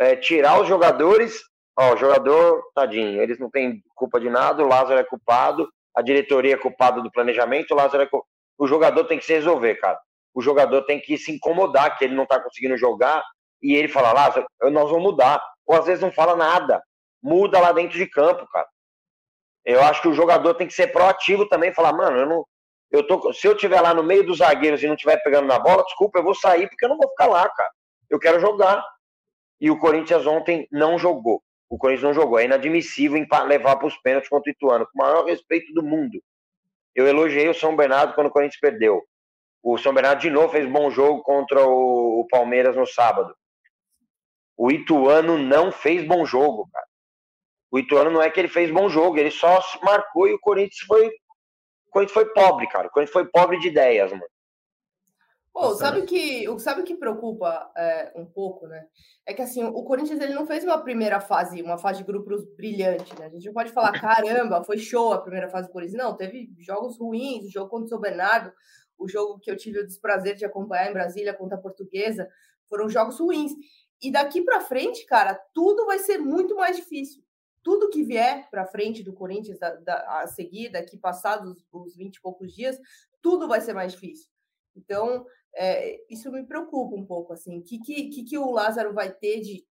é, tirar os jogadores, ó, o jogador, tadinho, eles não têm culpa de nada, o Lázaro é culpado, a diretoria é culpada do planejamento, o Lázaro é. O jogador tem que se resolver, cara o jogador tem que se incomodar que ele não está conseguindo jogar e ele fala, Lázaro, nós vamos mudar. Ou às vezes não fala nada. Muda lá dentro de campo, cara. Eu acho que o jogador tem que ser proativo também, falar, mano, eu não. Eu tô, se eu estiver lá no meio dos zagueiros e não estiver pegando na bola, desculpa, eu vou sair porque eu não vou ficar lá, cara. Eu quero jogar. E o Corinthians ontem não jogou. O Corinthians não jogou. É inadmissível levar para os pênaltis contra o Ituano, com o maior respeito do mundo. Eu elogiei o São Bernardo quando o Corinthians perdeu. O São Bernardo de novo fez bom jogo contra o, Palmeiras no sábado. O Ituano não fez bom jogo, cara. O Ituano não é que ele fez bom jogo, ele só marcou e o Corinthians foi. O Corinthians foi pobre, cara. O Corinthians foi pobre de ideias, mano. Oh, sabe o que, sabe o que preocupa é, um pouco, né? É que assim, o Corinthians ele não fez uma primeira fase, uma fase de grupos brilhante, né? A gente não pode falar, caramba, foi show a primeira fase do Corinthians. Não, teve jogos ruins, o jogo contra o São Bernardo, o jogo que eu tive o desprazer de acompanhar em Brasília contra a Portuguesa, foram jogos ruins. E daqui para frente, cara, tudo vai ser muito mais difícil. Tudo que vier para frente do Corinthians da, da, a seguir, daqui passados os 20 e poucos dias, tudo vai ser mais difícil. Então, é, isso me preocupa um pouco, assim. O que, que, que o Lázaro vai ter de,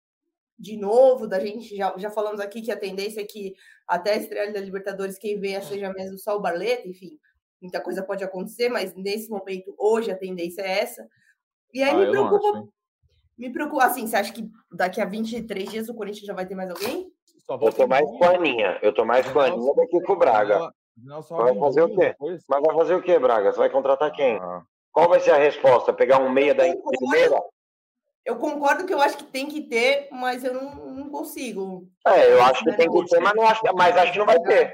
de novo? Da gente já, já falamos aqui que a tendência é que até a estreia da Libertadores quem venha seja mesmo só o Barleta, enfim muita coisa pode acontecer, mas nesse momento, hoje, a tendência é essa. E aí ah, me preocupa. me preocupa, assim, você acha que daqui a 23 dias o Corinthians já vai ter mais alguém? Eu tô mais com a Aninha. Eu tô mais com a Aninha do que com o Braga. Não, vai fazer o quê? Depois. Mas vai fazer o quê, Braga? Você vai contratar quem? Ah. Qual vai ser a resposta? Pegar um meia da primeira? Eu concordo que eu acho que tem que ter, mas eu não, não consigo. É, eu acho que tem que ter, mas, não acho, mas acho que não vai ter.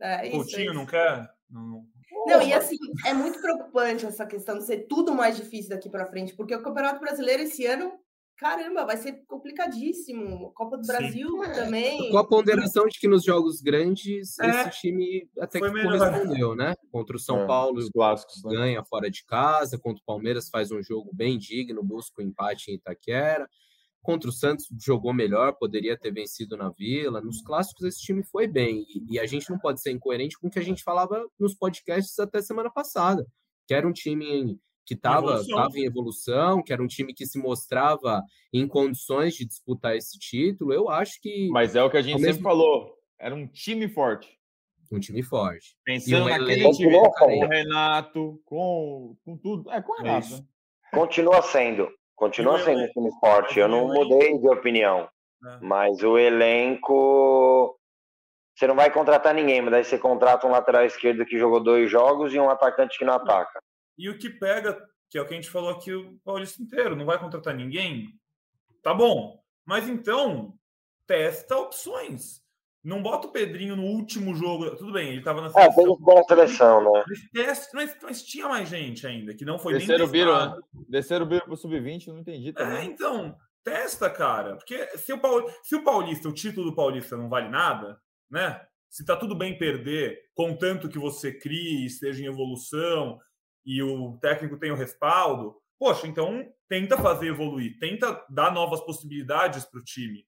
É, isso, Coutinho isso. não quer? Não, não, e assim, é muito preocupante essa questão de ser tudo mais difícil daqui para frente, porque o Campeonato Brasileiro esse ano, caramba, vai ser complicadíssimo. Copa do Brasil Sim. também. Com a ponderação de que nos jogos grandes é, esse time até que correspondeu, né? Contra o São é, Paulo, clássicos, né? ganha fora de casa, contra o Palmeiras faz um jogo bem digno, busca o um empate em Itaquera. Contra o Santos jogou melhor, poderia ter vencido na Vila. Nos clássicos esse time foi bem e, e a gente não pode ser incoerente com o que a gente falava nos podcasts até semana passada, que era um time que estava em evolução, que era um time que se mostrava em condições de disputar esse título. Eu acho que. Mas é o que a gente sempre falou: era um time forte. Um time forte. Pensando um naquele time com o Renato, com, com tudo. É com o Renato. Né? Continua sendo. Continua sendo um time forte. Eu não mudei de opinião. É. Mas o elenco. Você não vai contratar ninguém, mas daí você contrata um lateral esquerdo que jogou dois jogos e um atacante que não ataca. E o que pega, que é o que a gente falou aqui o Paulista inteiro, não vai contratar ninguém? Tá bom. Mas então, testa opções. Não bota o Pedrinho no último jogo. Tudo bem, ele estava na seleção. É, fez seleção, né? Mas, mas, mas, tinha mais gente ainda, que não foi Desceram nem Biro, né? Desceram o Biro pro Sub-20, não entendi também. É, então, testa, cara. Porque se o, Paul, se o Paulista, o título do Paulista não vale nada, né? Se tá tudo bem perder, contanto que você crie, esteja em evolução e o técnico tem o respaldo, poxa, então tenta fazer evoluir, tenta dar novas possibilidades para o time.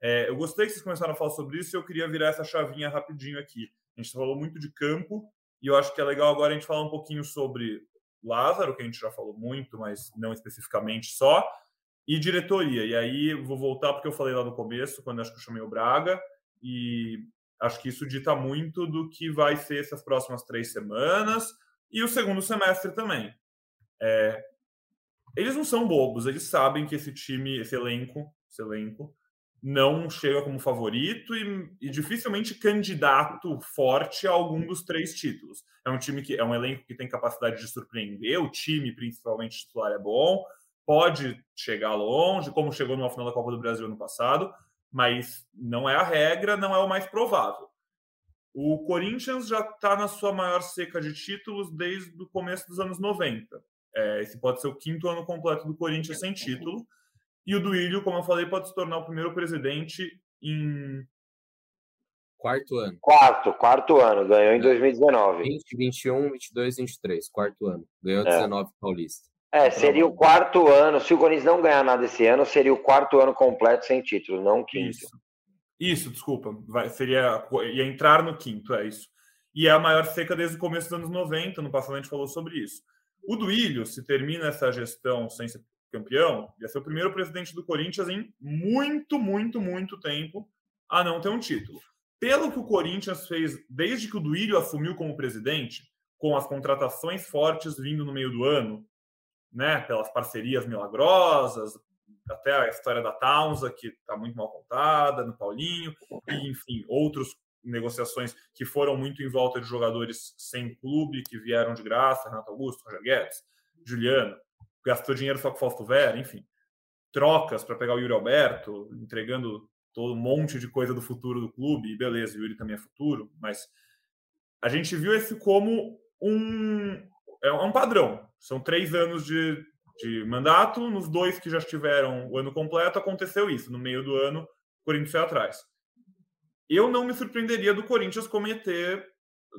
É, eu gostei que vocês começaram a falar sobre isso e eu queria virar essa chavinha rapidinho aqui. A gente falou muito de campo, E eu acho que é legal agora a gente falar um pouquinho sobre Lázaro, que a gente já falou muito, mas não especificamente só, e diretoria. E aí vou voltar porque eu falei lá no começo, quando acho que eu chamei o Braga, e acho que isso dita muito do que vai ser essas próximas três semanas e o segundo semestre também. É, eles não são bobos, eles sabem que esse time, esse elenco, esse elenco não chega como favorito e, e, dificilmente candidato forte a algum dos três títulos. É um time que é um elenco que tem capacidade de surpreender, o time, principalmente titular, é bom, pode chegar longe, como chegou numa final da Copa do Brasil no passado, mas não é a regra, não é o mais provável. O Corinthians já está na sua maior seca de títulos desde o começo dos anos 90. É, esse pode ser o quinto ano completo do Corinthians sem título. E o Duílio, como eu falei, pode se tornar o primeiro presidente em. Quarto ano. Quarto, quarto ano. Ganhou em 2019. 20, 21, 22, 23. Quarto ano. Ganhou é. 19 Paulista. É, seria o quarto ano. Se o Corinthians não ganhar nada esse ano, seria o quarto ano completo sem título, não o quinto. Isso, isso desculpa. Vai, seria, ia entrar no quinto, é isso. E é a maior seca desde o começo dos anos 90. No passado a gente falou sobre isso. O Duílio, se termina essa gestão sem ser campeão, ia ser o primeiro presidente do Corinthians em muito, muito, muito tempo a não ter um título. Pelo que o Corinthians fez desde que o Duílio assumiu como presidente, com as contratações fortes vindo no meio do ano, né, pelas parcerias milagrosas, até a história da Taunsa, que está muito mal contada, no Paulinho, e, enfim, outros negociações que foram muito em volta de jogadores sem clube, que vieram de graça, Renato Augusto, Roger Guedes, Juliano, gastou dinheiro só com Fausto Vera, enfim, trocas para pegar o Yuri Alberto, entregando todo um monte de coisa do futuro do clube, e beleza, o Yuri também é futuro, mas a gente viu esse como um, é um padrão. São três anos de, de mandato, nos dois que já estiveram o ano completo, aconteceu isso. No meio do ano, o Corinthians foi atrás. Eu não me surpreenderia do Corinthians cometer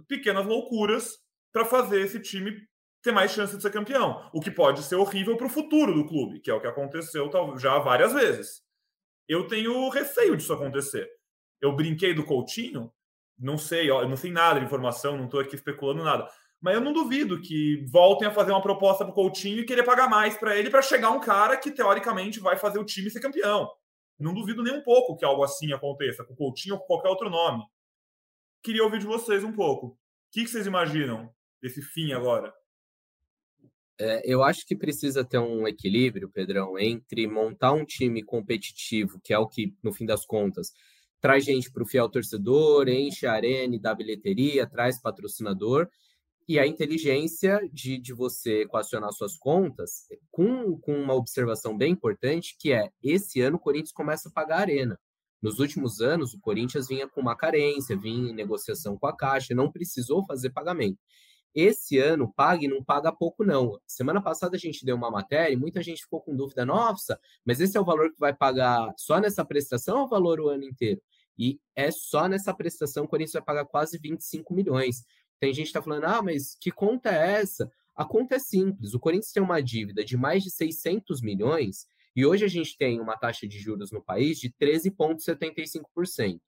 pequenas loucuras para fazer esse time ter mais chance de ser campeão. O que pode ser horrível para o futuro do clube, que é o que aconteceu já várias vezes. Eu tenho receio disso acontecer. Eu brinquei do Coutinho, não sei, eu não sei nada de informação, não estou aqui especulando nada. Mas eu não duvido que voltem a fazer uma proposta para o Coutinho e querer pagar mais para ele para chegar um cara que teoricamente vai fazer o time ser campeão. Não duvido nem um pouco que algo assim aconteça com o Coutinho ou com qualquer outro nome. Queria ouvir de vocês um pouco. O que vocês imaginam desse fim agora? É, eu acho que precisa ter um equilíbrio, Pedrão, entre montar um time competitivo, que é o que, no fim das contas, traz gente para o fiel torcedor, enche a arena, dá bilheteria, traz patrocinador, e a inteligência de, de você equacionar suas contas com, com uma observação bem importante, que é, esse ano o Corinthians começa a pagar a arena. Nos últimos anos, o Corinthians vinha com uma carência, vinha em negociação com a Caixa, não precisou fazer pagamento. Esse ano, paga e não paga pouco, não. Semana passada a gente deu uma matéria e muita gente ficou com dúvida: nossa, mas esse é o valor que vai pagar só nessa prestação ou o valor o ano inteiro? E é só nessa prestação que o Corinthians vai pagar quase 25 milhões. Tem gente que está falando: ah, mas que conta é essa? A conta é simples. O Corinthians tem uma dívida de mais de 600 milhões e hoje a gente tem uma taxa de juros no país de 13,75%.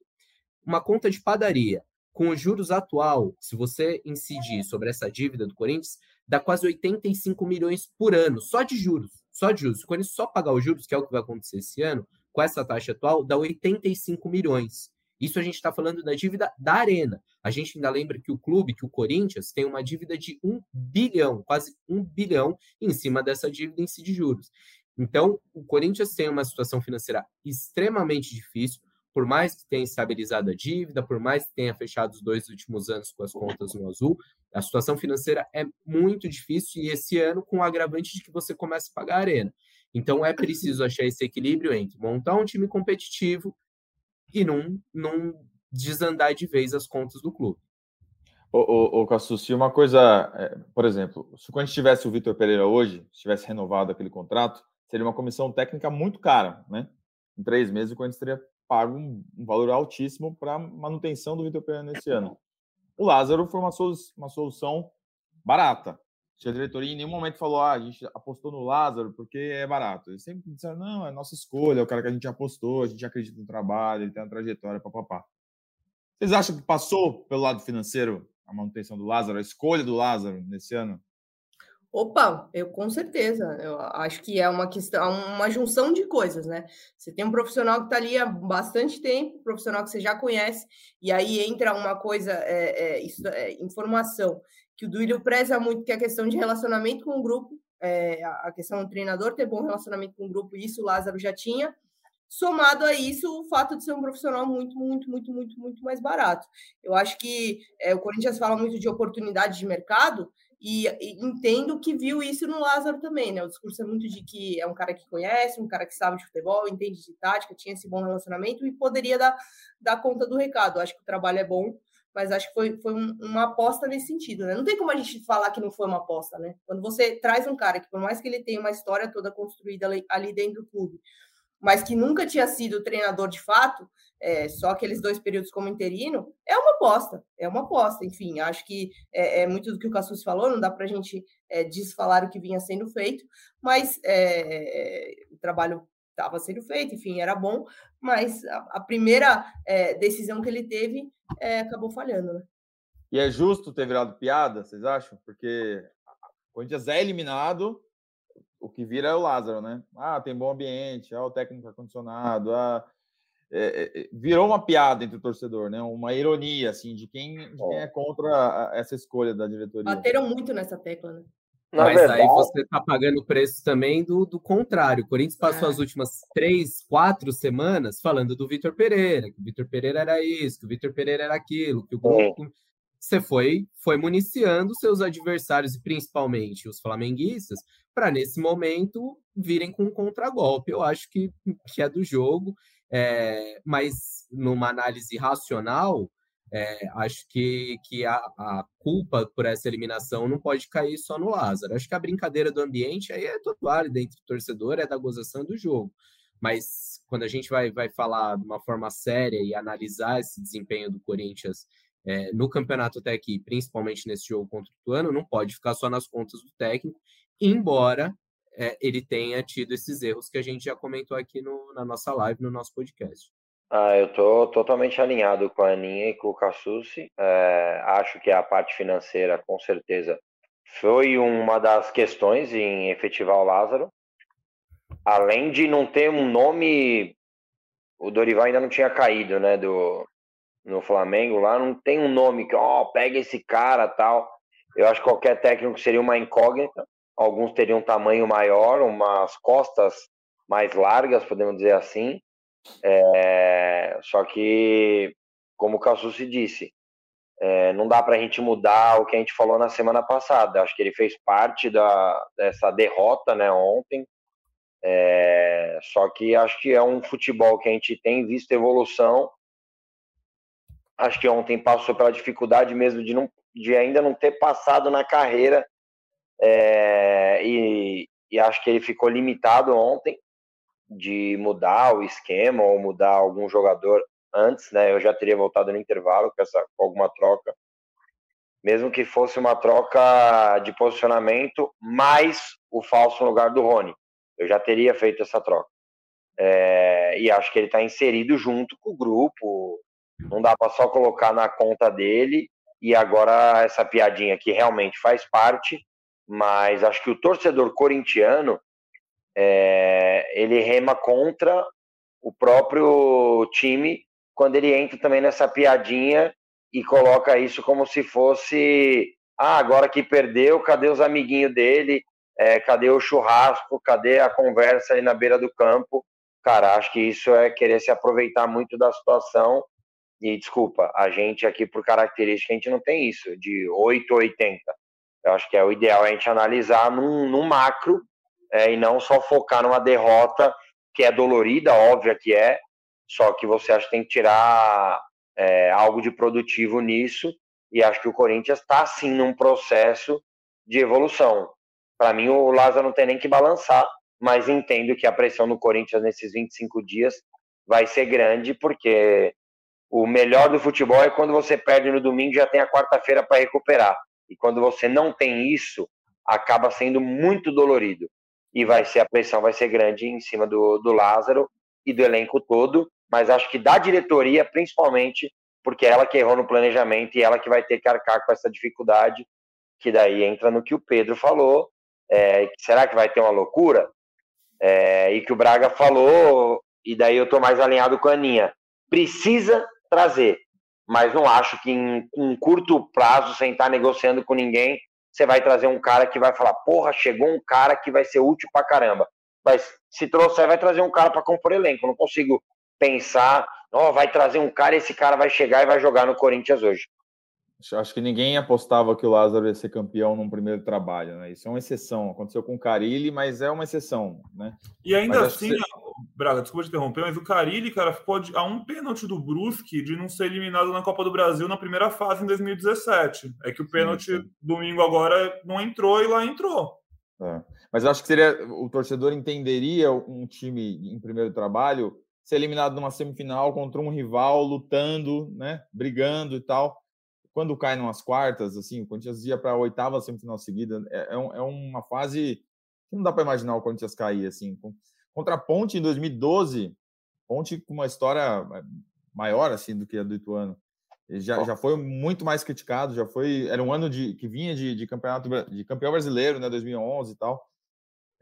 Uma conta de padaria com os juros atual, se você incidir sobre essa dívida do Corinthians, dá quase 85 milhões por ano, só de juros. Só de juros. Se o Corinthians só pagar os juros, que é o que vai acontecer esse ano, com essa taxa atual, dá 85 milhões. Isso a gente está falando da dívida da Arena. A gente ainda lembra que o clube, que o Corinthians, tem uma dívida de um bilhão, quase um bilhão, em cima dessa dívida em si de juros. Então, o Corinthians tem uma situação financeira extremamente difícil por mais que tenha estabilizado a dívida, por mais que tenha fechado os dois últimos anos com as contas no azul, a situação financeira é muito difícil e esse ano com o agravante de que você começa a pagar a arena. Então é preciso achar esse equilíbrio entre montar um time competitivo e não, não desandar de vez as contas do clube. Ô, ô, ô Cassucci, uma coisa, é, por exemplo, se quando tivesse o Vitor Pereira hoje, se tivesse renovado aquele contrato, seria uma comissão técnica muito cara, né? Em três meses o Corinthians teria pago um, um valor altíssimo para manutenção do Vitor Pereira nesse ano. O Lázaro foi uma, solu uma solução barata. A diretoria em nenhum momento falou, ah, a gente apostou no Lázaro porque é barato. Eles sempre disseram, não, é nossa escolha, é o cara que a gente apostou, a gente acredita no trabalho, ele tem uma trajetória, papapá. Vocês acham que passou pelo lado financeiro a manutenção do Lázaro, a escolha do Lázaro nesse ano? Opa, eu com certeza. Eu acho que é uma questão, uma junção de coisas, né? Você tem um profissional que está ali há bastante tempo, profissional que você já conhece, e aí entra uma coisa, é, é, isso, é, informação, que o Duílio preza muito, que é a questão de relacionamento com o grupo, é, a questão do treinador ter bom relacionamento com o grupo, isso o Lázaro já tinha. Somado a isso, o fato de ser um profissional muito, muito, muito, muito, muito mais barato. Eu acho que é, o Corinthians fala muito de oportunidade de mercado, e, e, entendo que viu isso no Lázaro também, né? O discurso é muito de que é um cara que conhece, um cara que sabe de futebol, entende de tática, tinha esse bom relacionamento e poderia dar, dar conta do recado. Acho que o trabalho é bom, mas acho que foi, foi um, uma aposta nesse sentido, né? Não tem como a gente falar que não foi uma aposta, né? Quando você traz um cara que, por mais que ele tenha uma história toda construída ali, ali dentro do clube, mas que nunca tinha sido treinador de fato, é, só aqueles dois períodos como interino, é uma aposta, é uma aposta. Enfim, acho que é, é muito do que o Cassus falou, não dá para a gente é, desfalar o que vinha sendo feito, mas é, o trabalho estava sendo feito, enfim, era bom, mas a, a primeira é, decisão que ele teve é, acabou falhando, né? E é justo ter virado piada, vocês acham? Porque o Corinthians é eliminado o que vira é o Lázaro, né? Ah, tem bom ambiente, ah, o técnico ar-condicionado, ah, é, é, virou uma piada entre o torcedor, né? Uma ironia, assim, de quem, de quem é contra essa escolha da diretoria. Bateram muito nessa tecla, né? Na Mas verdade... aí você está pagando o preço também do, do contrário. O Corinthians passou é. as últimas três, quatro semanas falando do Vitor Pereira, que o Vitor Pereira era isso, que o Vitor Pereira era aquilo, que o grupo. Você foi, foi municiando seus adversários, e principalmente os flamenguistas, para nesse momento virem com um contragolpe. Eu acho que, que é do jogo, é, mas numa análise racional, é, acho que, que a, a, culpa por essa eliminação não pode cair só no Lázaro. Acho que a brincadeira do ambiente aí é total dentro do torcedor, é da gozação do jogo. Mas quando a gente vai, vai falar de uma forma séria e analisar esse desempenho do Corinthians é, no campeonato até aqui, principalmente nesse jogo contra o Tuano, não pode ficar só nas contas do técnico embora é, ele tenha tido esses erros que a gente já comentou aqui no, na nossa live, no nosso podcast. Ah, eu estou totalmente alinhado com a Aninha e com o Cassucci. É, acho que a parte financeira, com certeza, foi uma das questões em efetivar o Lázaro. Além de não ter um nome, o Dorival ainda não tinha caído, né, do, no Flamengo lá, não tem um nome que, ó, oh, pega esse cara tal. Eu acho que qualquer técnico seria uma incógnita alguns teriam um tamanho maior, umas costas mais largas, podemos dizer assim. É, só que, como o Cassucci disse, é, não dá para a gente mudar o que a gente falou na semana passada. Acho que ele fez parte da, dessa derrota né, ontem. É, só que acho que é um futebol que a gente tem visto evolução. Acho que ontem passou pela dificuldade mesmo de, não, de ainda não ter passado na carreira é, e, e acho que ele ficou limitado ontem de mudar o esquema ou mudar algum jogador antes, né? Eu já teria voltado no intervalo com, essa, com alguma troca, mesmo que fosse uma troca de posicionamento mais o falso no lugar do Rony. Eu já teria feito essa troca. É, e acho que ele está inserido junto com o grupo. Não dá para só colocar na conta dele e agora essa piadinha que realmente faz parte mas acho que o torcedor corintiano é, ele rema contra o próprio time quando ele entra também nessa piadinha e coloca isso como se fosse ah, agora que perdeu, cadê os amiguinhos dele? É, cadê o churrasco? Cadê a conversa aí na beira do campo? Cara, acho que isso é querer se aproveitar muito da situação. E desculpa, a gente aqui, por característica, a gente não tem isso, de 8 ou 80. Eu acho que é o ideal é a gente analisar num, num macro é, e não só focar numa derrota que é dolorida, óbvia que é, só que você acha que tem que tirar é, algo de produtivo nisso e acho que o Corinthians está sim num processo de evolução. Para mim, o Lázaro não tem nem que balançar, mas entendo que a pressão no Corinthians nesses 25 dias vai ser grande, porque o melhor do futebol é quando você perde no domingo e já tem a quarta-feira para recuperar. E quando você não tem isso, acaba sendo muito dolorido. E vai ser a pressão vai ser grande em cima do, do Lázaro e do elenco todo, mas acho que da diretoria, principalmente, porque é ela que errou no planejamento e ela que vai ter que arcar com essa dificuldade, que daí entra no que o Pedro falou. É, será que vai ter uma loucura? É, e que o Braga falou, e daí eu tô mais alinhado com a Aninha. Precisa trazer, mas não acho que em um curto prazo, sem estar negociando com ninguém, você vai trazer um cara que vai falar, porra, chegou um cara que vai ser útil pra caramba. Mas se trouxer, vai trazer um cara para compor elenco. Não consigo pensar, oh, vai trazer um cara, esse cara vai chegar e vai jogar no Corinthians hoje. Acho que ninguém apostava que o Lázaro ia ser campeão num primeiro trabalho, né? Isso é uma exceção. Aconteceu com o Carilli, mas é uma exceção, né? E ainda assim, que... Braga, desculpa te interromper, mas o Carilli, cara, ficou a um pênalti do Brusque de não ser eliminado na Copa do Brasil na primeira fase em 2017. É que o pênalti sim, sim. domingo agora não entrou e lá entrou. É. Mas eu acho que seria o torcedor entenderia um time em primeiro trabalho ser eliminado numa semifinal contra um rival lutando, né, brigando e tal. Quando cai nas quartas, assim, o Corinthians ia para a oitava semifinal seguida, é, é, é, uma fase que não dá para imaginar o Corinthians cair assim. Contra a Ponte em 2012, Ponte com uma história é, maior assim do que a do Ituano. Ele já, já foi muito mais criticado, já foi era um ano de que vinha de, de campeonato de campeão brasileiro, né, 2011 e tal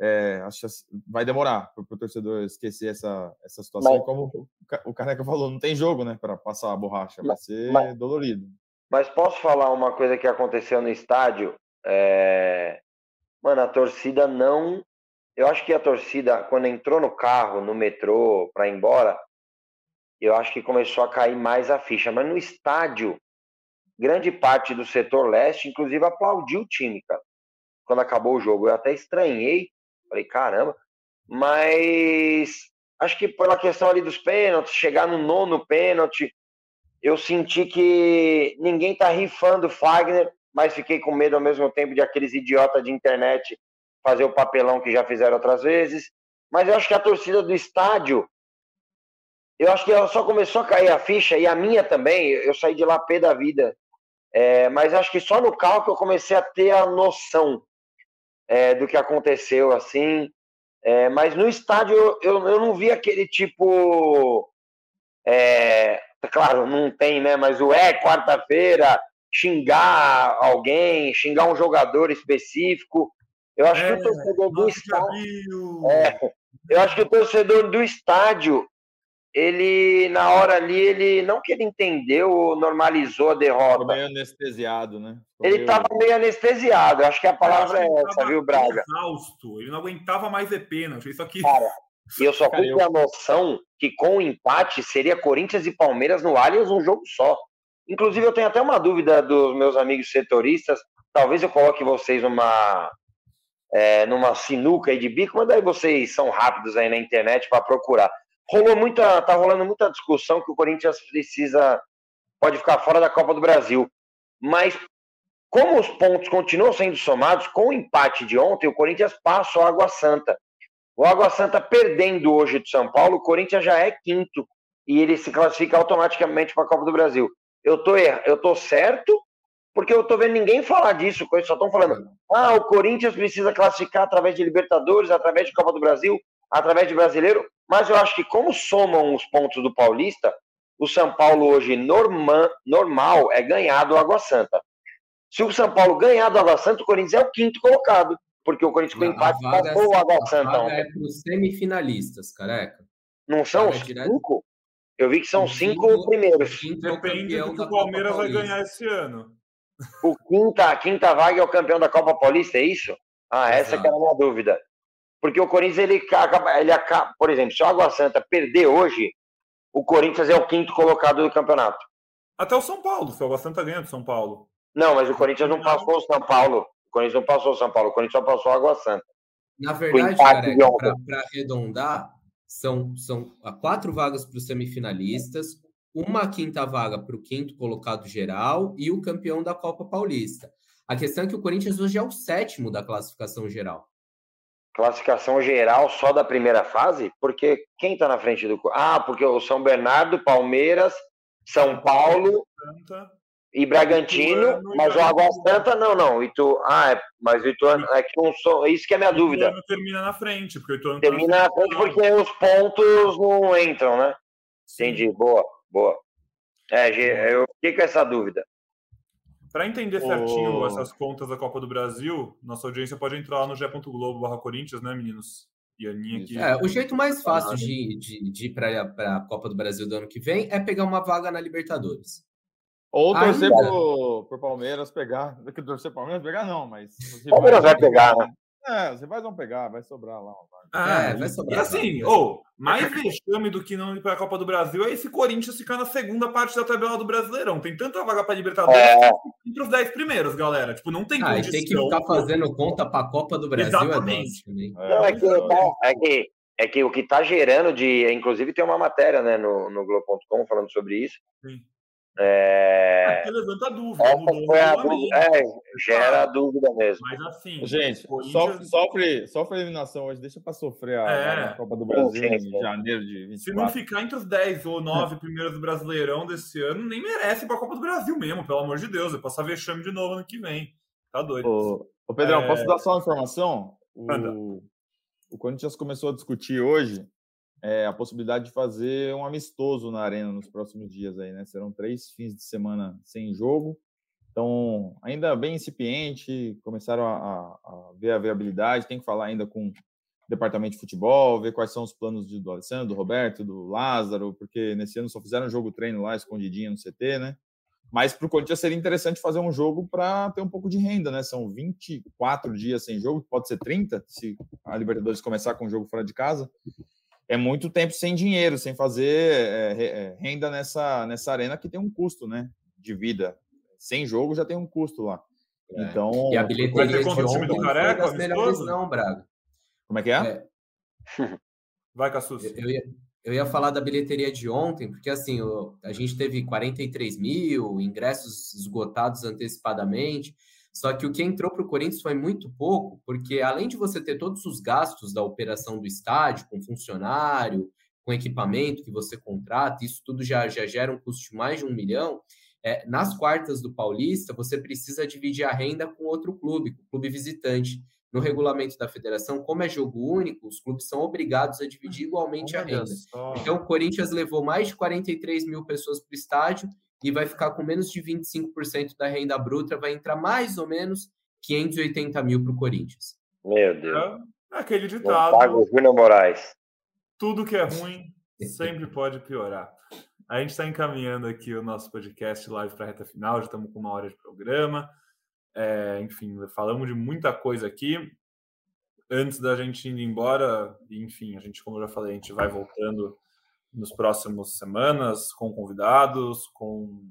é, acho que vai demorar para o torcedor esquecer essa, essa situação. Mas, como o Caneca falou, não tem jogo, né, para passar a borracha, vai ser mas, dolorido. Mas posso falar uma coisa que aconteceu no estádio? É... Mano, a torcida não. Eu acho que a torcida, quando entrou no carro, no metrô, para ir embora, eu acho que começou a cair mais a ficha. Mas no estádio, grande parte do setor leste, inclusive, aplaudiu o time, cara. Quando acabou o jogo. Eu até estranhei Falei, caramba. Mas acho que pela questão ali dos pênaltis, chegar no nono pênalti, eu senti que ninguém tá rifando o Fagner, mas fiquei com medo ao mesmo tempo de aqueles idiotas de internet fazer o papelão que já fizeram outras vezes. Mas eu acho que a torcida do estádio, eu acho que ela só começou a cair a ficha, e a minha também, eu saí de lá pé da vida. É, mas acho que só no carro que eu comecei a ter a noção é, do que aconteceu assim. É, mas no estádio eu, eu, não vi aquele tipo. É, claro, não tem, né? Mas o é quarta-feira, xingar alguém, xingar um jogador específico. Eu acho que o é, torcedor do estádio. É, eu acho que o torcedor do estádio ele, na hora ali, ele não que ele entendeu ou normalizou a derrota. Ficou meio anestesiado, né? Ficou ele estava meio... meio anestesiado, acho que a palavra é essa, viu, Braga? Exausto, ele não aguentava mais ver pênalti, isso aqui... Cara, e eu só eu... a noção que com o empate seria Corinthians e Palmeiras no Allianz um jogo só. Inclusive, eu tenho até uma dúvida dos meus amigos setoristas, talvez eu coloque vocês numa, é, numa sinuca aí de bico, mas daí vocês são rápidos aí na internet para procurar rolou muita, tá rolando muita discussão que o Corinthians precisa, pode ficar fora da Copa do Brasil. Mas como os pontos continuam sendo somados, com o empate de ontem, o Corinthians passa o Água Santa. O Água Santa perdendo hoje de São Paulo, o Corinthians já é quinto e ele se classifica automaticamente para a Copa do Brasil. Eu tô, eu tô certo porque eu tô vendo ninguém falar disso, só estão falando, ah, o Corinthians precisa classificar através de Libertadores, através de Copa do Brasil, através de Brasileiro. Mas eu acho que como somam os pontos do Paulista, o São Paulo hoje norma, normal é ganhar do Água Santa. Se o São Paulo ganhar do Água Santa, o Corinthians é o quinto colocado, porque o Corinthians com empate passou o Água Santa. A é para os semifinalistas, careca. Não são os cinco? Eu vi que são cinco quinto, primeiros. Depende do que o Palmeiras vai ganhar esse ano. O quinta, a quinta vaga é o campeão da Copa Paulista, é isso? Ah, essa que era a minha dúvida. Porque o Corinthians, ele acaba, ele acaba, por exemplo, se o Água Santa perder hoje, o Corinthians é o quinto colocado do campeonato. Até o São Paulo, se o Água Santa ganha do São Paulo. Não, mas o Corinthians não passou o São Paulo. O Corinthians não passou o São Paulo, o Corinthians só passou o Água Santa. Na verdade, para arredondar, são, são quatro vagas para os semifinalistas, uma quinta vaga para o quinto colocado geral e o campeão da Copa Paulista. A questão é que o Corinthians hoje é o sétimo da classificação geral classificação geral só da primeira fase? Porque quem está na frente do. Ah, porque o São Bernardo, Palmeiras, São Paulo e Bragantino, mas o Água Santa não, não. Itu... Ah, é... mas o Ituano é que não sou. Isso que é a minha dúvida. O Ituano termina na frente, porque o Ituano tá termina na frente porque os pontos não entram, né? Sim. Entendi, boa, boa. É, eu fiquei com essa dúvida. Para entender certinho oh. essas contas da Copa do Brasil, nossa audiência pode entrar lá no g.globo barra Corinthians, né, meninos? E a Aninha aqui. É, o jeito mais fácil de, de, de ir para a Copa do Brasil do ano que vem é pegar uma vaga na Libertadores. Ou torcer por, por Palmeiras pegar. Que torcer por Palmeiras pegar, não, mas. Palmeiras vai pegar, né? É, você vai vão pegar, vai sobrar lá. Ah, é, vai sobrar. E assim, ou, oh, mais vexame do que não ir para a Copa do Brasil é esse Corinthians ficar na segunda parte da tabela do Brasileirão. Tem tanta vaga para Libertadores é. entre os 10 primeiros, galera. Tipo, não tem ah, condição. Tem que ficar fazendo conta para a Copa do Brasil. É Exatamente. É não, é que, é, que, é que o que está gerando de. Inclusive, tem uma matéria né, no, no Globo.com falando sobre isso. Sim é... levanta dúvida. foi a dúvida. É, gera dúvida mesmo. Mas assim, gente, Corinthians... sofre, sofre eliminação hoje, deixa para sofrer a, é. a, Copa do Brasil em janeiro de 24. Se não ficar entre os 10 ou 9 primeiros do Brasileirão desse ano, nem merece para a Copa do Brasil mesmo, pelo amor de Deus. É passar vexame de novo ano que vem. Tá doido. Ô, ô Pedrão, é... posso dar só uma informação? O, o Corinthians começou a discutir hoje é, a possibilidade de fazer um amistoso na arena nos próximos dias aí, né? Serão três fins de semana sem jogo. Então, ainda bem incipiente, começaram a, a, ver a viabilidade, tem que falar ainda com o departamento de futebol, ver quais são os planos do Alessandro, do Roberto, do Lázaro, porque nesse ano só fizeram jogo treino lá, escondidinho no CT, né? Mas para o Corinthians seria interessante fazer um jogo para ter um pouco de renda, né? São 24 dias sem jogo, pode ser 30, se a Libertadores começar com um jogo fora de casa é muito tempo sem dinheiro, sem fazer é, renda nessa, nessa arena que tem um custo, né? De vida. Sem jogo já tem um custo lá. É. Então. E a bilheteria de ontem do Careca, das melhores não, Braga. Como é que é? é. Vai, Cassus. Eu, eu, ia, eu ia falar da bilheteria de ontem, porque assim, o, a gente teve 43 mil ingressos esgotados antecipadamente. Só que o que entrou para o Corinthians foi muito pouco, porque além de você ter todos os gastos da operação do estádio, com funcionário, com equipamento que você contrata, isso tudo já, já gera um custo de mais de um milhão. É, nas quartas do Paulista, você precisa dividir a renda com outro clube, com o clube visitante. No regulamento da federação, como é jogo único, os clubes são obrigados a dividir igualmente a renda. Então, o Corinthians levou mais de 43 mil pessoas para o estádio e vai ficar com menos de 25% da renda bruta, vai entrar mais ou menos 580 mil para o Corinthians. Meu Deus. É aquele ditado. Pago Júnior Moraes. Tudo que é ruim sempre pode piorar. A gente está encaminhando aqui o nosso podcast live para a reta final, já estamos com uma hora de programa. É, enfim, falamos de muita coisa aqui. Antes da gente ir embora, enfim, a gente, como eu já falei, a gente vai voltando nos próximos semanas, com convidados, com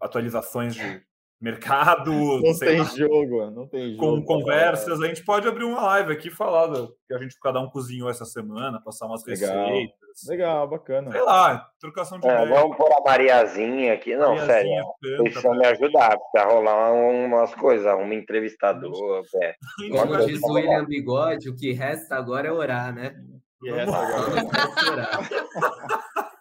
atualizações de mercado. Não tem lá, jogo, não tem jogo. Com conversas. A gente pode abrir uma live aqui falar que a gente cada um cozinhou essa semana, passar umas Legal. receitas. Legal, bacana. Sei lá, trocação de é, Vamos pôr a Mariazinha aqui. Não, Mariazinha sério. Precisa me ajudar, precisa rolar umas coisas, um entrevistador. É. Como diz o William Bigode, o que resta agora é orar, né? E essa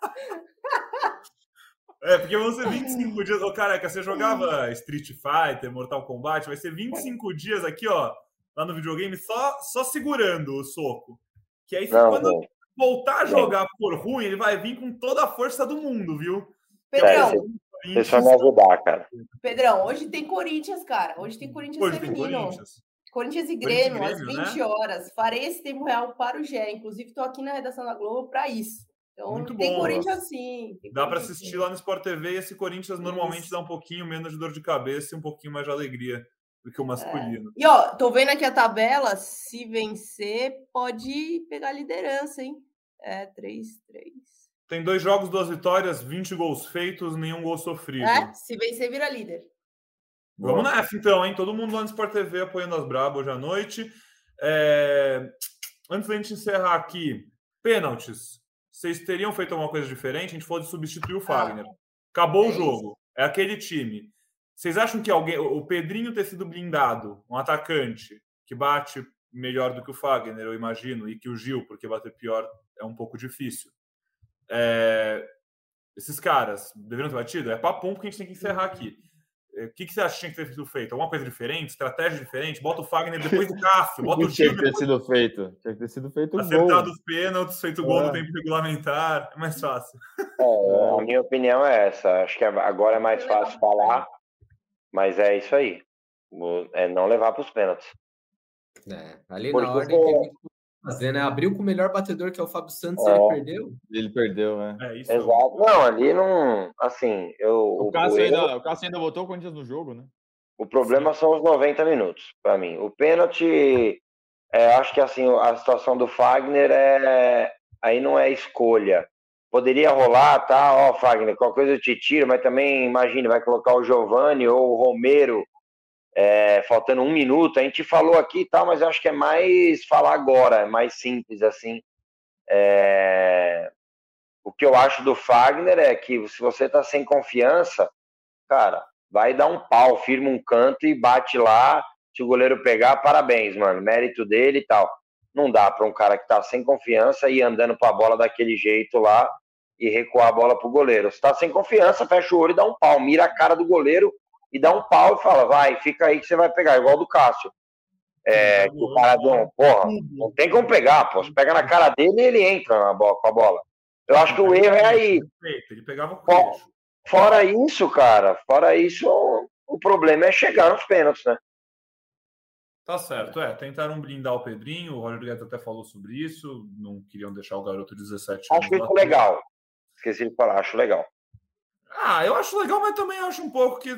É, porque vão ser 25 dias. Ô, careca, você jogava Street Fighter, Mortal Kombat, vai ser 25 dias aqui, ó, lá no videogame, só, só segurando o soco. Que aí, não, quando não. voltar a jogar não. por ruim, ele vai vir com toda a força do mundo, viu? Pedrão, deixa eu me ajudar, cara. Pedrão, hoje tem Corinthians, cara. Hoje tem Corinthians hoje feminino. Tem Corinthians. Corinthians e Grêmio, Grêmio às 20 né? horas. Farei esse tempo real para o GE. Inclusive, estou aqui na redação da Globo para isso. Então, Muito tem bom, Corinthians sim. Dá para assistir sim. lá no Sport TV e esse Corinthians normalmente isso. dá um pouquinho menos de dor de cabeça e um pouquinho mais de alegria do que o masculino. É. E ó, tô vendo aqui a tabela. Se vencer, pode pegar liderança, hein? É, 3, 3. Tem dois jogos, duas vitórias, 20 gols feitos, nenhum gol sofrido. É, se vencer, vira líder. Vamos nessa então, hein? Todo mundo lá no Sport TV apoiando as Brabo hoje à noite. É... Antes da gente encerrar aqui, pênaltis. Vocês teriam feito alguma coisa diferente? A gente falou de substituir o Fagner. Acabou é o jogo. Isso. É aquele time. Vocês acham que alguém, o Pedrinho ter sido blindado, um atacante que bate melhor do que o Fagner, eu imagino, e que o Gil, porque bater pior é um pouco difícil. É... Esses caras deveriam ter batido? É papum porque a gente tem que encerrar aqui. O que, que você acha que tinha que ter sido feito? Alguma coisa diferente? Estratégia diferente? Bota o Fagner depois do Cássio, bota o Tinha que ter sido feito. Tinha que ter sido feito um Acertado gol. os pênaltis, feito gol É. no tempo regulamentar. É mais fácil. É, a minha opinião é essa. Acho que agora é mais fácil falar, mas é isso aí. O- É não levar para os pênaltis. É, ali Porque na ordem fazer, né? Abriu com o melhor batedor que é o Fábio Santos e É. ele perdeu. Ele perdeu, né? É isso. Exato. Não, ali não. Assim, eu. O o- Cássio, o ainda, o Cássio ainda botou o Corinthians no jogo, né? O problema são os 90 minutos, para mim. O pênalti, é, acho que assim, a situação do Fagner é. Aí não é escolha. Poderia rolar, tá? Ó, Fagner, qualquer coisa eu te tiro, mas também, imagine, vai colocar o Giovani ou o Romero é, faltando um minuto. A gente falou aqui e tal, mas eu acho que é mais falar agora, é mais simples assim. É, O que eu acho do Fagner é que se você tá sem confiança, cara, vai dar um pau, firma um canto e bate lá. Se o goleiro pegar, parabéns, mano. Mérito dele e tal. Não dá para um cara que tá sem confiança ir andando com a bola daquele jeito lá e recuar a bola pro goleiro. Se tá sem confiança, fecha o olho e dá um pau. Mira a cara do goleiro e dá um pau e fala, vai, fica aí que você vai pegar, igual do Cássio. É, que o cara deu, porra, não tem como pegar, pô. Você pega na cara dele e ele entra na bola, com a bola. Eu acho que o erro é aí. Ele pegava o queixo. Fora isso, cara, fora isso, o problema é chegar nos pênaltis, né? Tá certo, é. Tentaram blindar o Pedrinho, o Roger Guedes até falou sobre isso. Não queriam deixar o garoto de 17 anos. Acho isso legal. Esqueci de falar, acho legal. Ah, eu acho legal, mas também acho um pouco que.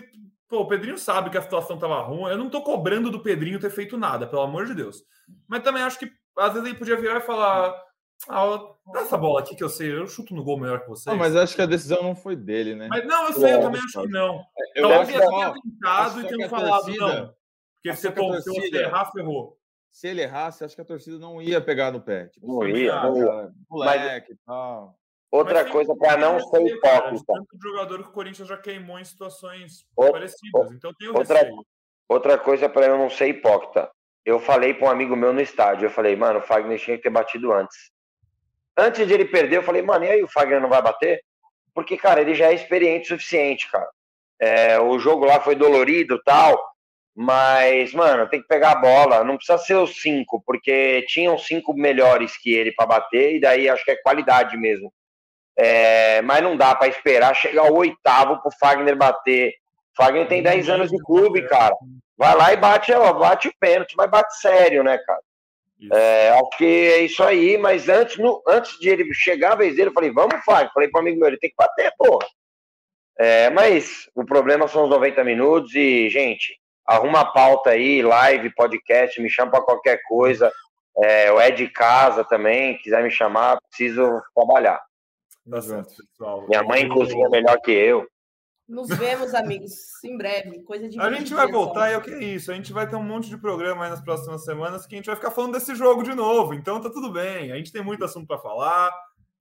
Pô, o Pedrinho sabe que a situação tava ruim. Eu não tô cobrando do Pedrinho ter feito nada, pelo amor de Deus. Mas também acho que às vezes ele podia virar e falar. Ah, dá essa bola aqui que eu sei, eu chuto no gol melhor que vocês. Não, mas acho que a decisão não foi dele, né? Mas não, eu sei, eu É, também acho que não. Eu Talvez acho ele que, tenha tentado e que tenha a falado, torcida- não. Porque pô, se você torcida- errar, ferrou. se ele errasse, acho que a torcida não ia pegar no pé. Tipo, Não ia, ah, não ia. Moleque e tal. Outra Mas coisa para não ser hipócrita. Tanto jogador que o Corinthians já queimou em situações Outra- parecidas. Então tem outra- receio. Outra coisa para eu não ser hipócrita. Eu falei para um amigo meu no estádio, eu falei, mano, o Fagner tinha que ter batido antes. Antes de ele perder, eu falei, mano, e aí o Fagner não vai bater? Porque, cara, ele já é experiente o suficiente, cara. É, o jogo lá foi dolorido e tal, mas, mano, tem que pegar a bola. Não precisa ser os cinco, porque tinham cinco melhores que ele para bater, e daí acho que é qualidade mesmo. É, mas não dá para esperar chegar ao oitavo pro Fagner bater. O Fagner tem 10 anos de clube, cara. Vai lá e bate, ó, bate o pênalti, mas bate sério, né, cara? Isso. É, que é isso aí, mas antes, no, antes de ele chegar a vez dele, eu falei, vamos, Fagner. Falei para amigo meu, ele tem que bater, porra. É, mas o problema são os 90 minutos e, gente, arruma a pauta aí, live, podcast, me chama para qualquer coisa. É, o é de casa também, quiser me chamar, preciso trabalhar. Tá certo, pessoal. Minha mãe cozinha melhor que eu. Nos vemos, amigos, em breve. Coisa de A 20 gente vai voltar e é o que é isso. A gente vai ter um monte de programa aí nas próximas semanas que a gente vai ficar falando desse jogo de novo. Então tá tudo bem. A gente tem muito assunto para falar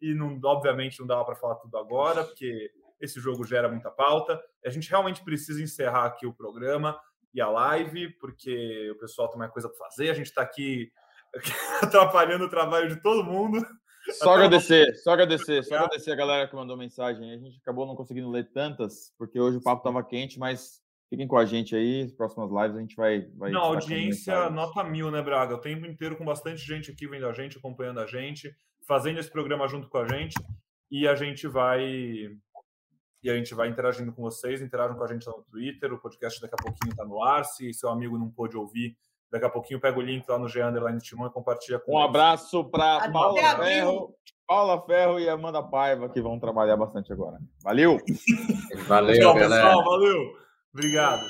e não, obviamente não dava para falar tudo agora, porque esse jogo gera muita pauta. A gente realmente precisa encerrar aqui o programa e a live, porque o pessoal tem mais coisa para fazer. A gente está aqui atrapalhando o trabalho de todo mundo. Só agradecer, só agradecer, só agradecer a galera que mandou mensagem. A gente acabou não conseguindo ler tantas, porque hoje o papo estava quente, mas fiquem com a gente aí. As próximas lives a gente vai. vai Não, audiência nota mil, né, Braga? O tempo inteiro com bastante gente aqui vendo a gente, acompanhando a gente, fazendo esse programa junto com a gente. E a gente vai. E a gente vai interagindo com vocês, interajam com a gente lá no Twitter. O podcast daqui a pouquinho está no ar. Se seu amigo não pôde ouvir, daqui a pouquinho pega o link lá no G Underline Timão e compartilha com Um eles. abraço para Paula. Ferro, Paula Ferro e Amanda Paiva, que vão trabalhar bastante agora. Valeu! Valeu, Tchau, galera. pessoal. Valeu. Obrigado.